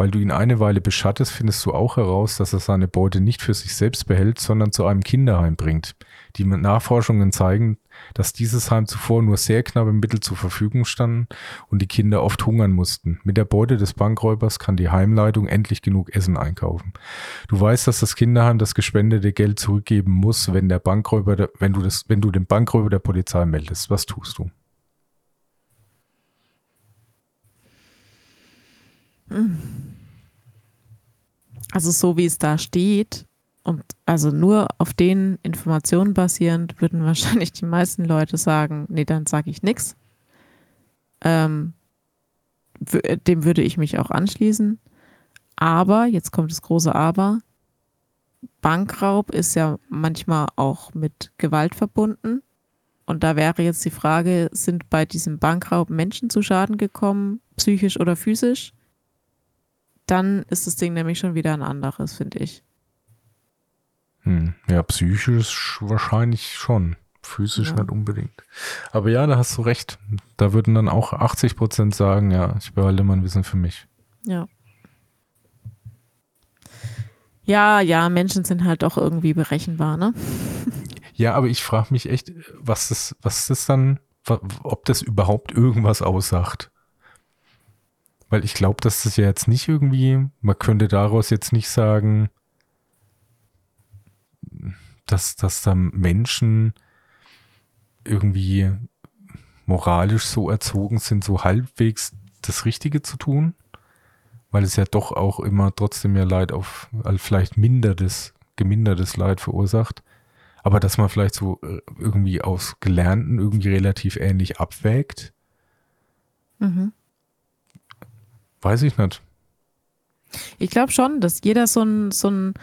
Weil du ihn eine Weile beschattest, findest du auch heraus, dass er seine Beute nicht für sich selbst behält, sondern zu einem Kinderheim bringt. Die Nachforschungen zeigen, dass dieses Heim zuvor nur sehr knappe Mittel zur Verfügung standen und die Kinder oft hungern mussten. Mit der Beute des Bankräubers kann die Heimleitung endlich genug Essen einkaufen. Du weißt, dass das Kinderheim das gespendete Geld zurückgeben muss, wenn der Bankräuber, wenn du das, wenn du den Bankräuber der Polizei meldest. Was tust du? Also so wie es da steht und also nur auf den Informationen basierend, würden wahrscheinlich die meisten Leute sagen, nee, dann sage ich nichts. Ähm, dem würde ich mich auch anschließen. Aber, jetzt kommt das große Aber, Bankraub ist ja manchmal auch mit Gewalt verbunden. Und da wäre jetzt die Frage, sind bei diesem Bankraub Menschen zu Schaden gekommen, psychisch oder physisch? Dann ist das Ding nämlich schon wieder ein anderes, finde ich. Hm. Ja, psychisch wahrscheinlich schon. Physisch ja. nicht unbedingt. Aber ja, da hast du recht. Da würden dann auch 80 Prozent sagen, ja, ich behalte mein Wissen für mich. Ja. Ja, ja, Menschen sind halt doch irgendwie berechenbar, ne? Ja, aber ich frage mich echt, was das, was das dann, ob das überhaupt irgendwas aussagt. Weil ich glaube, dass das ja jetzt nicht irgendwie, man könnte daraus jetzt nicht sagen, dass, dass da Menschen irgendwie moralisch so erzogen sind, so halbwegs das Richtige zu tun, weil es ja doch auch immer trotzdem ja Leid auf, also vielleicht mindertes, gemindertes Leid verursacht. Aber dass man vielleicht so äh, irgendwie aus Gelernten irgendwie relativ ähnlich abwägt. Mhm. Weiß ich nicht. Ich glaube schon, dass jeder so ein, so ein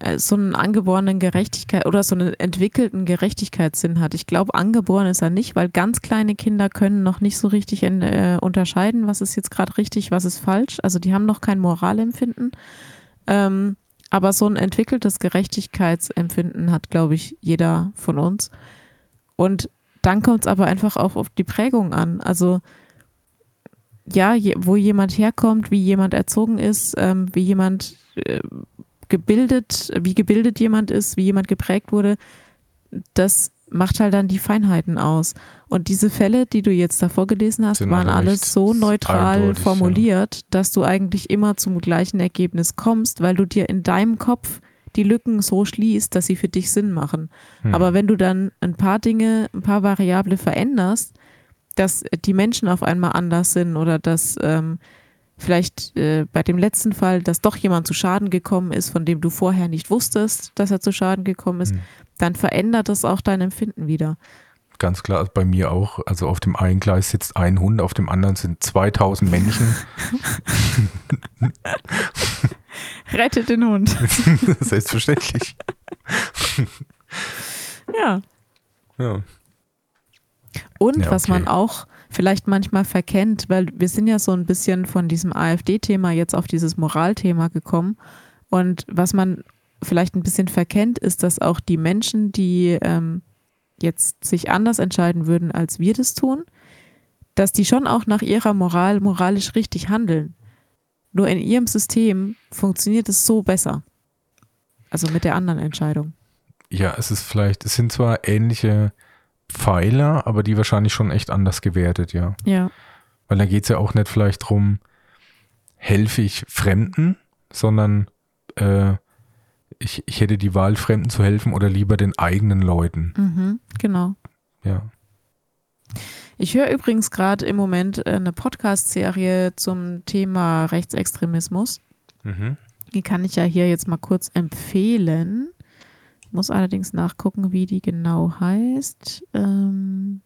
äh, so einen angeborenen Gerechtigkeit oder so einen entwickelten Gerechtigkeitssinn hat. Ich glaube, angeboren ist er nicht, weil ganz kleine Kinder können noch nicht so richtig in, äh, unterscheiden, was ist jetzt gerade richtig, was ist falsch. Also die haben noch kein Moralempfinden. Ähm, aber so ein entwickeltes Gerechtigkeitsempfinden hat, glaube ich, jeder von uns. Und dann kommt es aber einfach auch auf die Prägung an. Also ja, je, wo jemand herkommt, wie jemand erzogen ist, ähm, wie jemand äh, gebildet, wie gebildet jemand ist, wie jemand geprägt wurde, das macht halt dann die Feinheiten aus. Und diese Fälle, die du jetzt davor gelesen hast, Sind waren alles so neutral formuliert, ja. dass du eigentlich immer zum gleichen Ergebnis kommst, weil du dir in deinem Kopf die Lücken so schließt, dass sie für dich Sinn machen. Hm. Aber wenn du dann ein paar Dinge, ein paar Variable veränderst, dass die Menschen auf einmal anders sind oder dass ähm, vielleicht äh, bei dem letzten Fall, dass doch jemand zu Schaden gekommen ist, von dem du vorher nicht wusstest, dass er zu Schaden gekommen ist, mhm. dann verändert das auch dein Empfinden wieder. Ganz klar, also bei mir auch. Also auf dem einen Gleis sitzt ein Hund, auf dem anderen sind 2000 Menschen. Rettet den Hund. Selbstverständlich. ja. Ja. Und ja, okay. was man auch vielleicht manchmal verkennt, weil wir sind ja so ein bisschen von diesem AfD-Thema jetzt auf dieses Moralthema gekommen. Und was man vielleicht ein bisschen verkennt, ist, dass auch die Menschen, die ähm, jetzt sich anders entscheiden würden, als wir das tun, dass die schon auch nach ihrer Moral moralisch richtig handeln. Nur in ihrem System funktioniert es so besser. Also mit der anderen Entscheidung. Ja, es ist vielleicht, es sind zwar ähnliche Pfeiler, aber die wahrscheinlich schon echt anders gewertet, ja. Ja. Weil da geht es ja auch nicht vielleicht darum, helfe ich Fremden, sondern äh, ich, ich hätte die Wahl, Fremden zu helfen oder lieber den eigenen Leuten. Mhm, genau. Ja. Ich höre übrigens gerade im Moment eine Podcast-Serie zum Thema Rechtsextremismus. Mhm. Die kann ich ja hier jetzt mal kurz empfehlen muss allerdings nachgucken, wie die genau heißt. Ähm,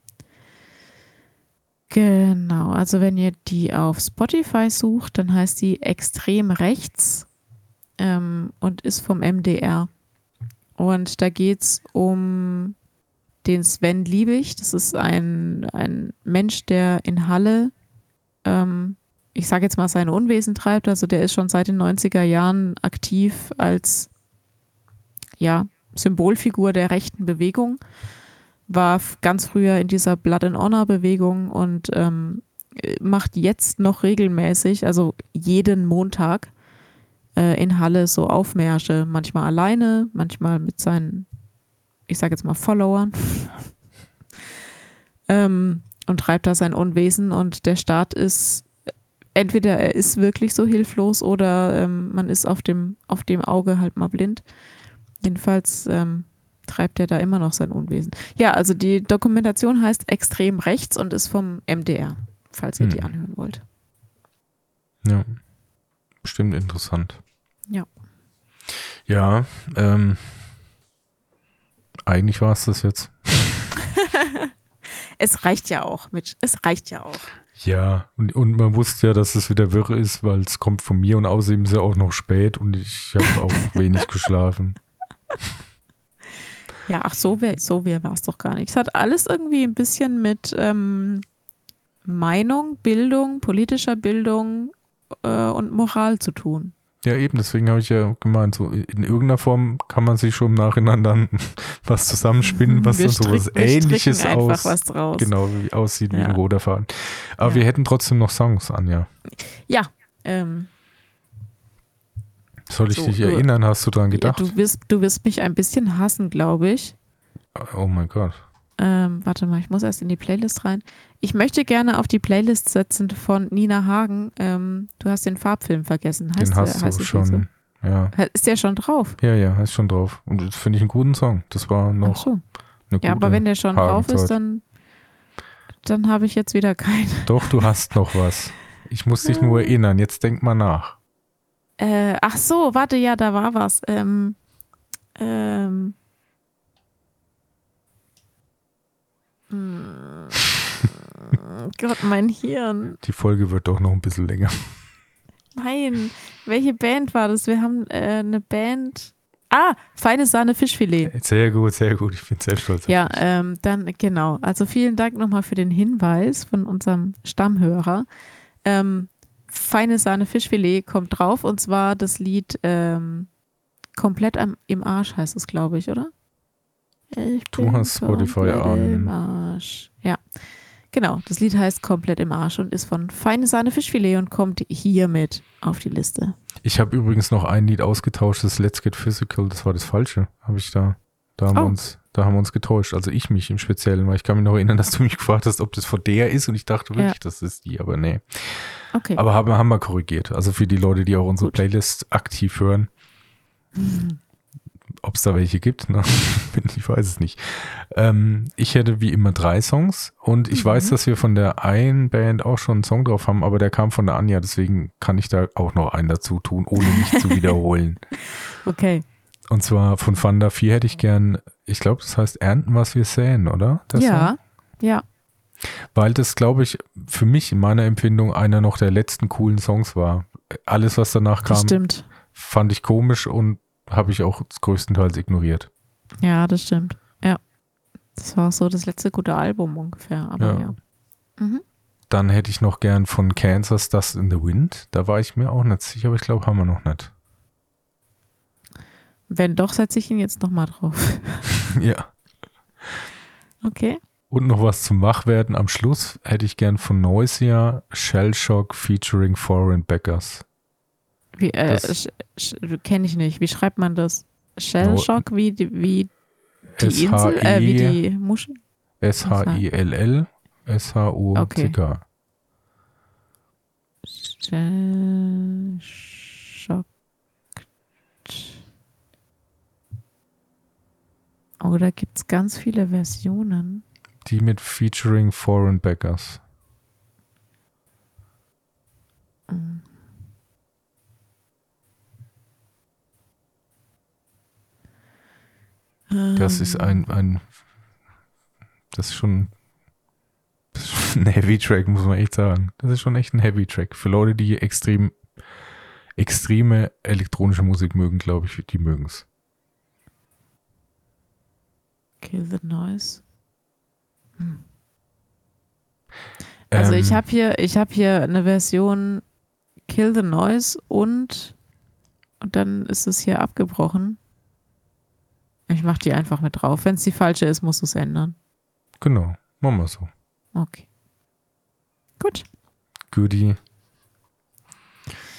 genau, also wenn ihr die auf Spotify sucht, dann heißt die Extrem Rechts ähm, und ist vom MDR. Und da geht es um den Sven Liebig. Das ist ein, ein Mensch, der in Halle, ähm, ich sage jetzt mal, seine Unwesen treibt. Also der ist schon seit den 90er Jahren aktiv als ja, Symbolfigur der rechten Bewegung, war ganz früher in dieser Blood and Honor Bewegung und ähm, macht jetzt noch regelmäßig, also jeden Montag äh, in Halle so Aufmärsche, manchmal alleine, manchmal mit seinen, ich sage jetzt mal Followern. ähm, und treibt da sein Unwesen und der Staat ist entweder er ist wirklich so hilflos oder ähm, man ist auf dem, auf dem Auge halt mal blind. Jedenfalls ähm, treibt er da immer noch sein Unwesen. Ja, also die Dokumentation heißt Extrem Rechts und ist vom MDR, falls ihr hm. die anhören wollt. Ja, bestimmt interessant. Ja. Ja, ähm, eigentlich war es das jetzt. es reicht ja auch, Mitch. Es reicht ja auch. Ja, und, und man wusste ja, dass es wieder wirr ist, weil es kommt von mir und außerdem ist ja auch noch spät und ich habe auch wenig geschlafen. Ja, ach, so wäre so wär, war es doch gar nicht. Es hat alles irgendwie ein bisschen mit ähm, Meinung, Bildung, politischer Bildung äh, und Moral zu tun. Ja, eben, deswegen habe ich ja gemeint, so in irgendeiner Form kann man sich schon im Nachhinein dann was zusammenspinnen, was wir dann so was ähnliches aus, genau, wie aussieht ja. wie ein roter Faden. Aber ja. wir hätten trotzdem noch Songs, Anja. Ja, ähm, soll ich so, dich erinnern? Hast du daran gedacht? Ja, du, wirst, du wirst mich ein bisschen hassen, glaube ich. Oh mein Gott. Ähm, warte mal, ich muss erst in die Playlist rein. Ich möchte gerne auf die Playlist setzen von Nina Hagen. Ähm, du hast den Farbfilm vergessen. Heißt den hast der, du schon. So? Ja. Ist der schon drauf? Ja, ja, ist schon drauf. Und das finde ich einen guten Song. Das war noch. Ach so. Eine gute ja, aber wenn der schon drauf ist, dann, dann habe ich jetzt wieder keinen. Doch, du hast noch was. Ich muss dich nur erinnern. Jetzt denk mal nach. Äh, ach so, warte, ja, da war was. Ähm, ähm, Mm. Gott, mein Hirn. Die Folge wird doch noch ein bisschen länger. Nein, welche Band war das? Wir haben äh, eine Band. Ah, feine Sahne Fischfilet. Sehr gut, sehr gut. Ich bin sehr stolz. Ja, ähm, dann genau. Also vielen Dank nochmal für den Hinweis von unserem Stammhörer. Ähm, feine Sahne Fischfilet kommt drauf und zwar das Lied ähm, komplett am, im Arsch heißt es, glaube ich, oder? Ich du hast Spotify an. Im Arsch. Ja. Genau, das Lied heißt Komplett im Arsch und ist von Feine Sahne Fischfilet und kommt hiermit auf die Liste. Ich habe übrigens noch ein Lied ausgetauscht, das Let's Get Physical, das war das Falsche, habe ich da. Da da haben wir uns getäuscht, also ich mich im Speziellen, weil ich kann mich noch erinnern, dass du mich gefragt hast, ob das von der ist und ich dachte wirklich, ja. das ist die, aber nee. Okay. Aber haben, haben wir korrigiert. Also für die Leute, die auch unsere Gut. Playlist aktiv hören. Mhm ob es da welche gibt, ne? ich weiß es nicht. Ähm, ich hätte wie immer drei Songs und ich mhm. weiß, dass wir von der einen Band auch schon einen Song drauf haben, aber der kam von der Anja, deswegen kann ich da auch noch einen dazu tun, ohne mich zu wiederholen. Okay. Und zwar von Fanda 4 hätte ich gern, ich glaube, das heißt Ernten, was wir säen, oder? Das ja, Song? ja. Weil das, glaube ich, für mich in meiner Empfindung einer noch der letzten coolen Songs war. Alles, was danach kam, fand ich komisch und habe ich auch größtenteils ignoriert. Ja, das stimmt. Ja. Das war so das letzte gute Album ungefähr, aber ja. ja. Mhm. Dann hätte ich noch gern von Kansas Dust in the Wind. Da war ich mir auch nicht sicher, aber ich glaube, haben wir noch nicht. Wenn doch, setze ich ihn jetzt nochmal drauf. ja. Okay. Und noch was zum Wachwerden am Schluss hätte ich gern von Noisia Shellshock featuring Foreign Backers. Wie, äh, kenne ich nicht. Wie schreibt man das? Shellshock, wie die, wie die Insel, äh, wie die Muschel? S-H-I-L-L, S-H-U-C-K. Okay. Shellshock. Oh, da gibt es ganz viele Versionen. Die mit Featuring Foreign Backers. Mhm. Das ist ein, ein das ist schon, das ist schon ein Heavy Track, muss man echt sagen. Das ist schon echt ein Heavy Track. Für Leute, die extrem, extreme elektronische Musik mögen, glaube ich, die mögen es. Kill the Noise. Hm. Also ähm, ich habe hier, ich habe hier eine Version Kill the Noise und und dann ist es hier abgebrochen. Ich mache die einfach mit drauf. Wenn es die falsche ist, musst du es ändern. Genau, machen wir so. Okay. Gut. Goodie.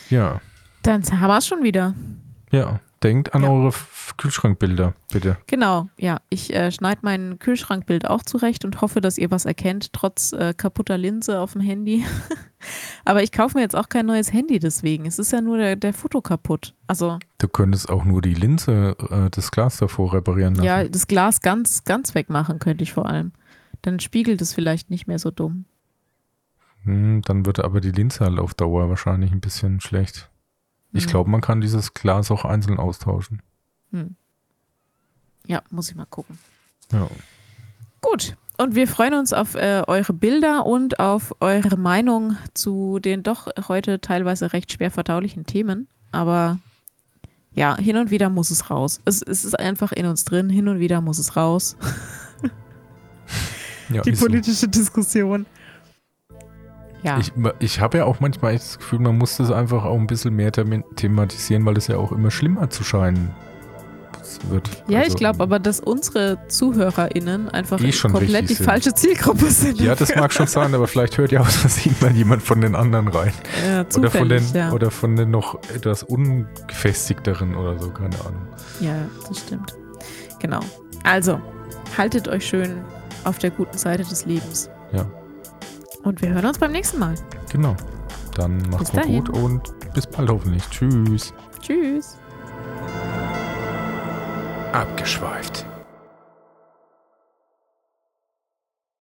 Ja. Dann haben wir es schon wieder. Ja. Denkt an ja. eure Kühlschrankbilder, bitte. Genau, ja. Ich äh, schneide mein Kühlschrankbild auch zurecht und hoffe, dass ihr was erkennt, trotz äh, kaputter Linse auf dem Handy. Aber ich kaufe mir jetzt auch kein neues Handy deswegen. Es ist ja nur der, der Foto kaputt. Also. Du könntest auch nur die Linse, äh, das Glas davor reparieren lassen. Ja, das Glas ganz, ganz wegmachen könnte ich vor allem. Dann spiegelt es vielleicht nicht mehr so dumm. Hm, dann wird aber die Linse halt auf Dauer wahrscheinlich ein bisschen schlecht. Ich mhm. glaube, man kann dieses Glas auch einzeln austauschen. Hm. Ja, muss ich mal gucken. Ja. Gut. Und wir freuen uns auf äh, eure Bilder und auf eure Meinung zu den doch heute teilweise recht schwer verdaulichen Themen. Aber ja, hin und wieder muss es raus. Es, es ist einfach in uns drin. Hin und wieder muss es raus. ja, Die politische so. Diskussion. Ja. Ich, ich habe ja auch manchmal das Gefühl, man muss das einfach auch ein bisschen mehr thematisieren, weil es ja auch immer schlimmer zu scheinen wird. Ja, also, ich glaube aber, dass unsere ZuhörerInnen einfach eh komplett die sind. falsche Zielgruppe sind. Ja, das mag schon sein, aber vielleicht hört ja aus Versehen mal jemand von den anderen rein. Ja, oder von den ja. Oder von den noch etwas ungefestigteren oder so, keine Ahnung. Ja, das stimmt. Genau. Also, haltet euch schön auf der guten Seite des Lebens. Ja. Und wir hören uns beim nächsten Mal. Genau. Dann macht's mal gut und bis bald hoffentlich. Tschüss. Tschüss. Abgeschweift.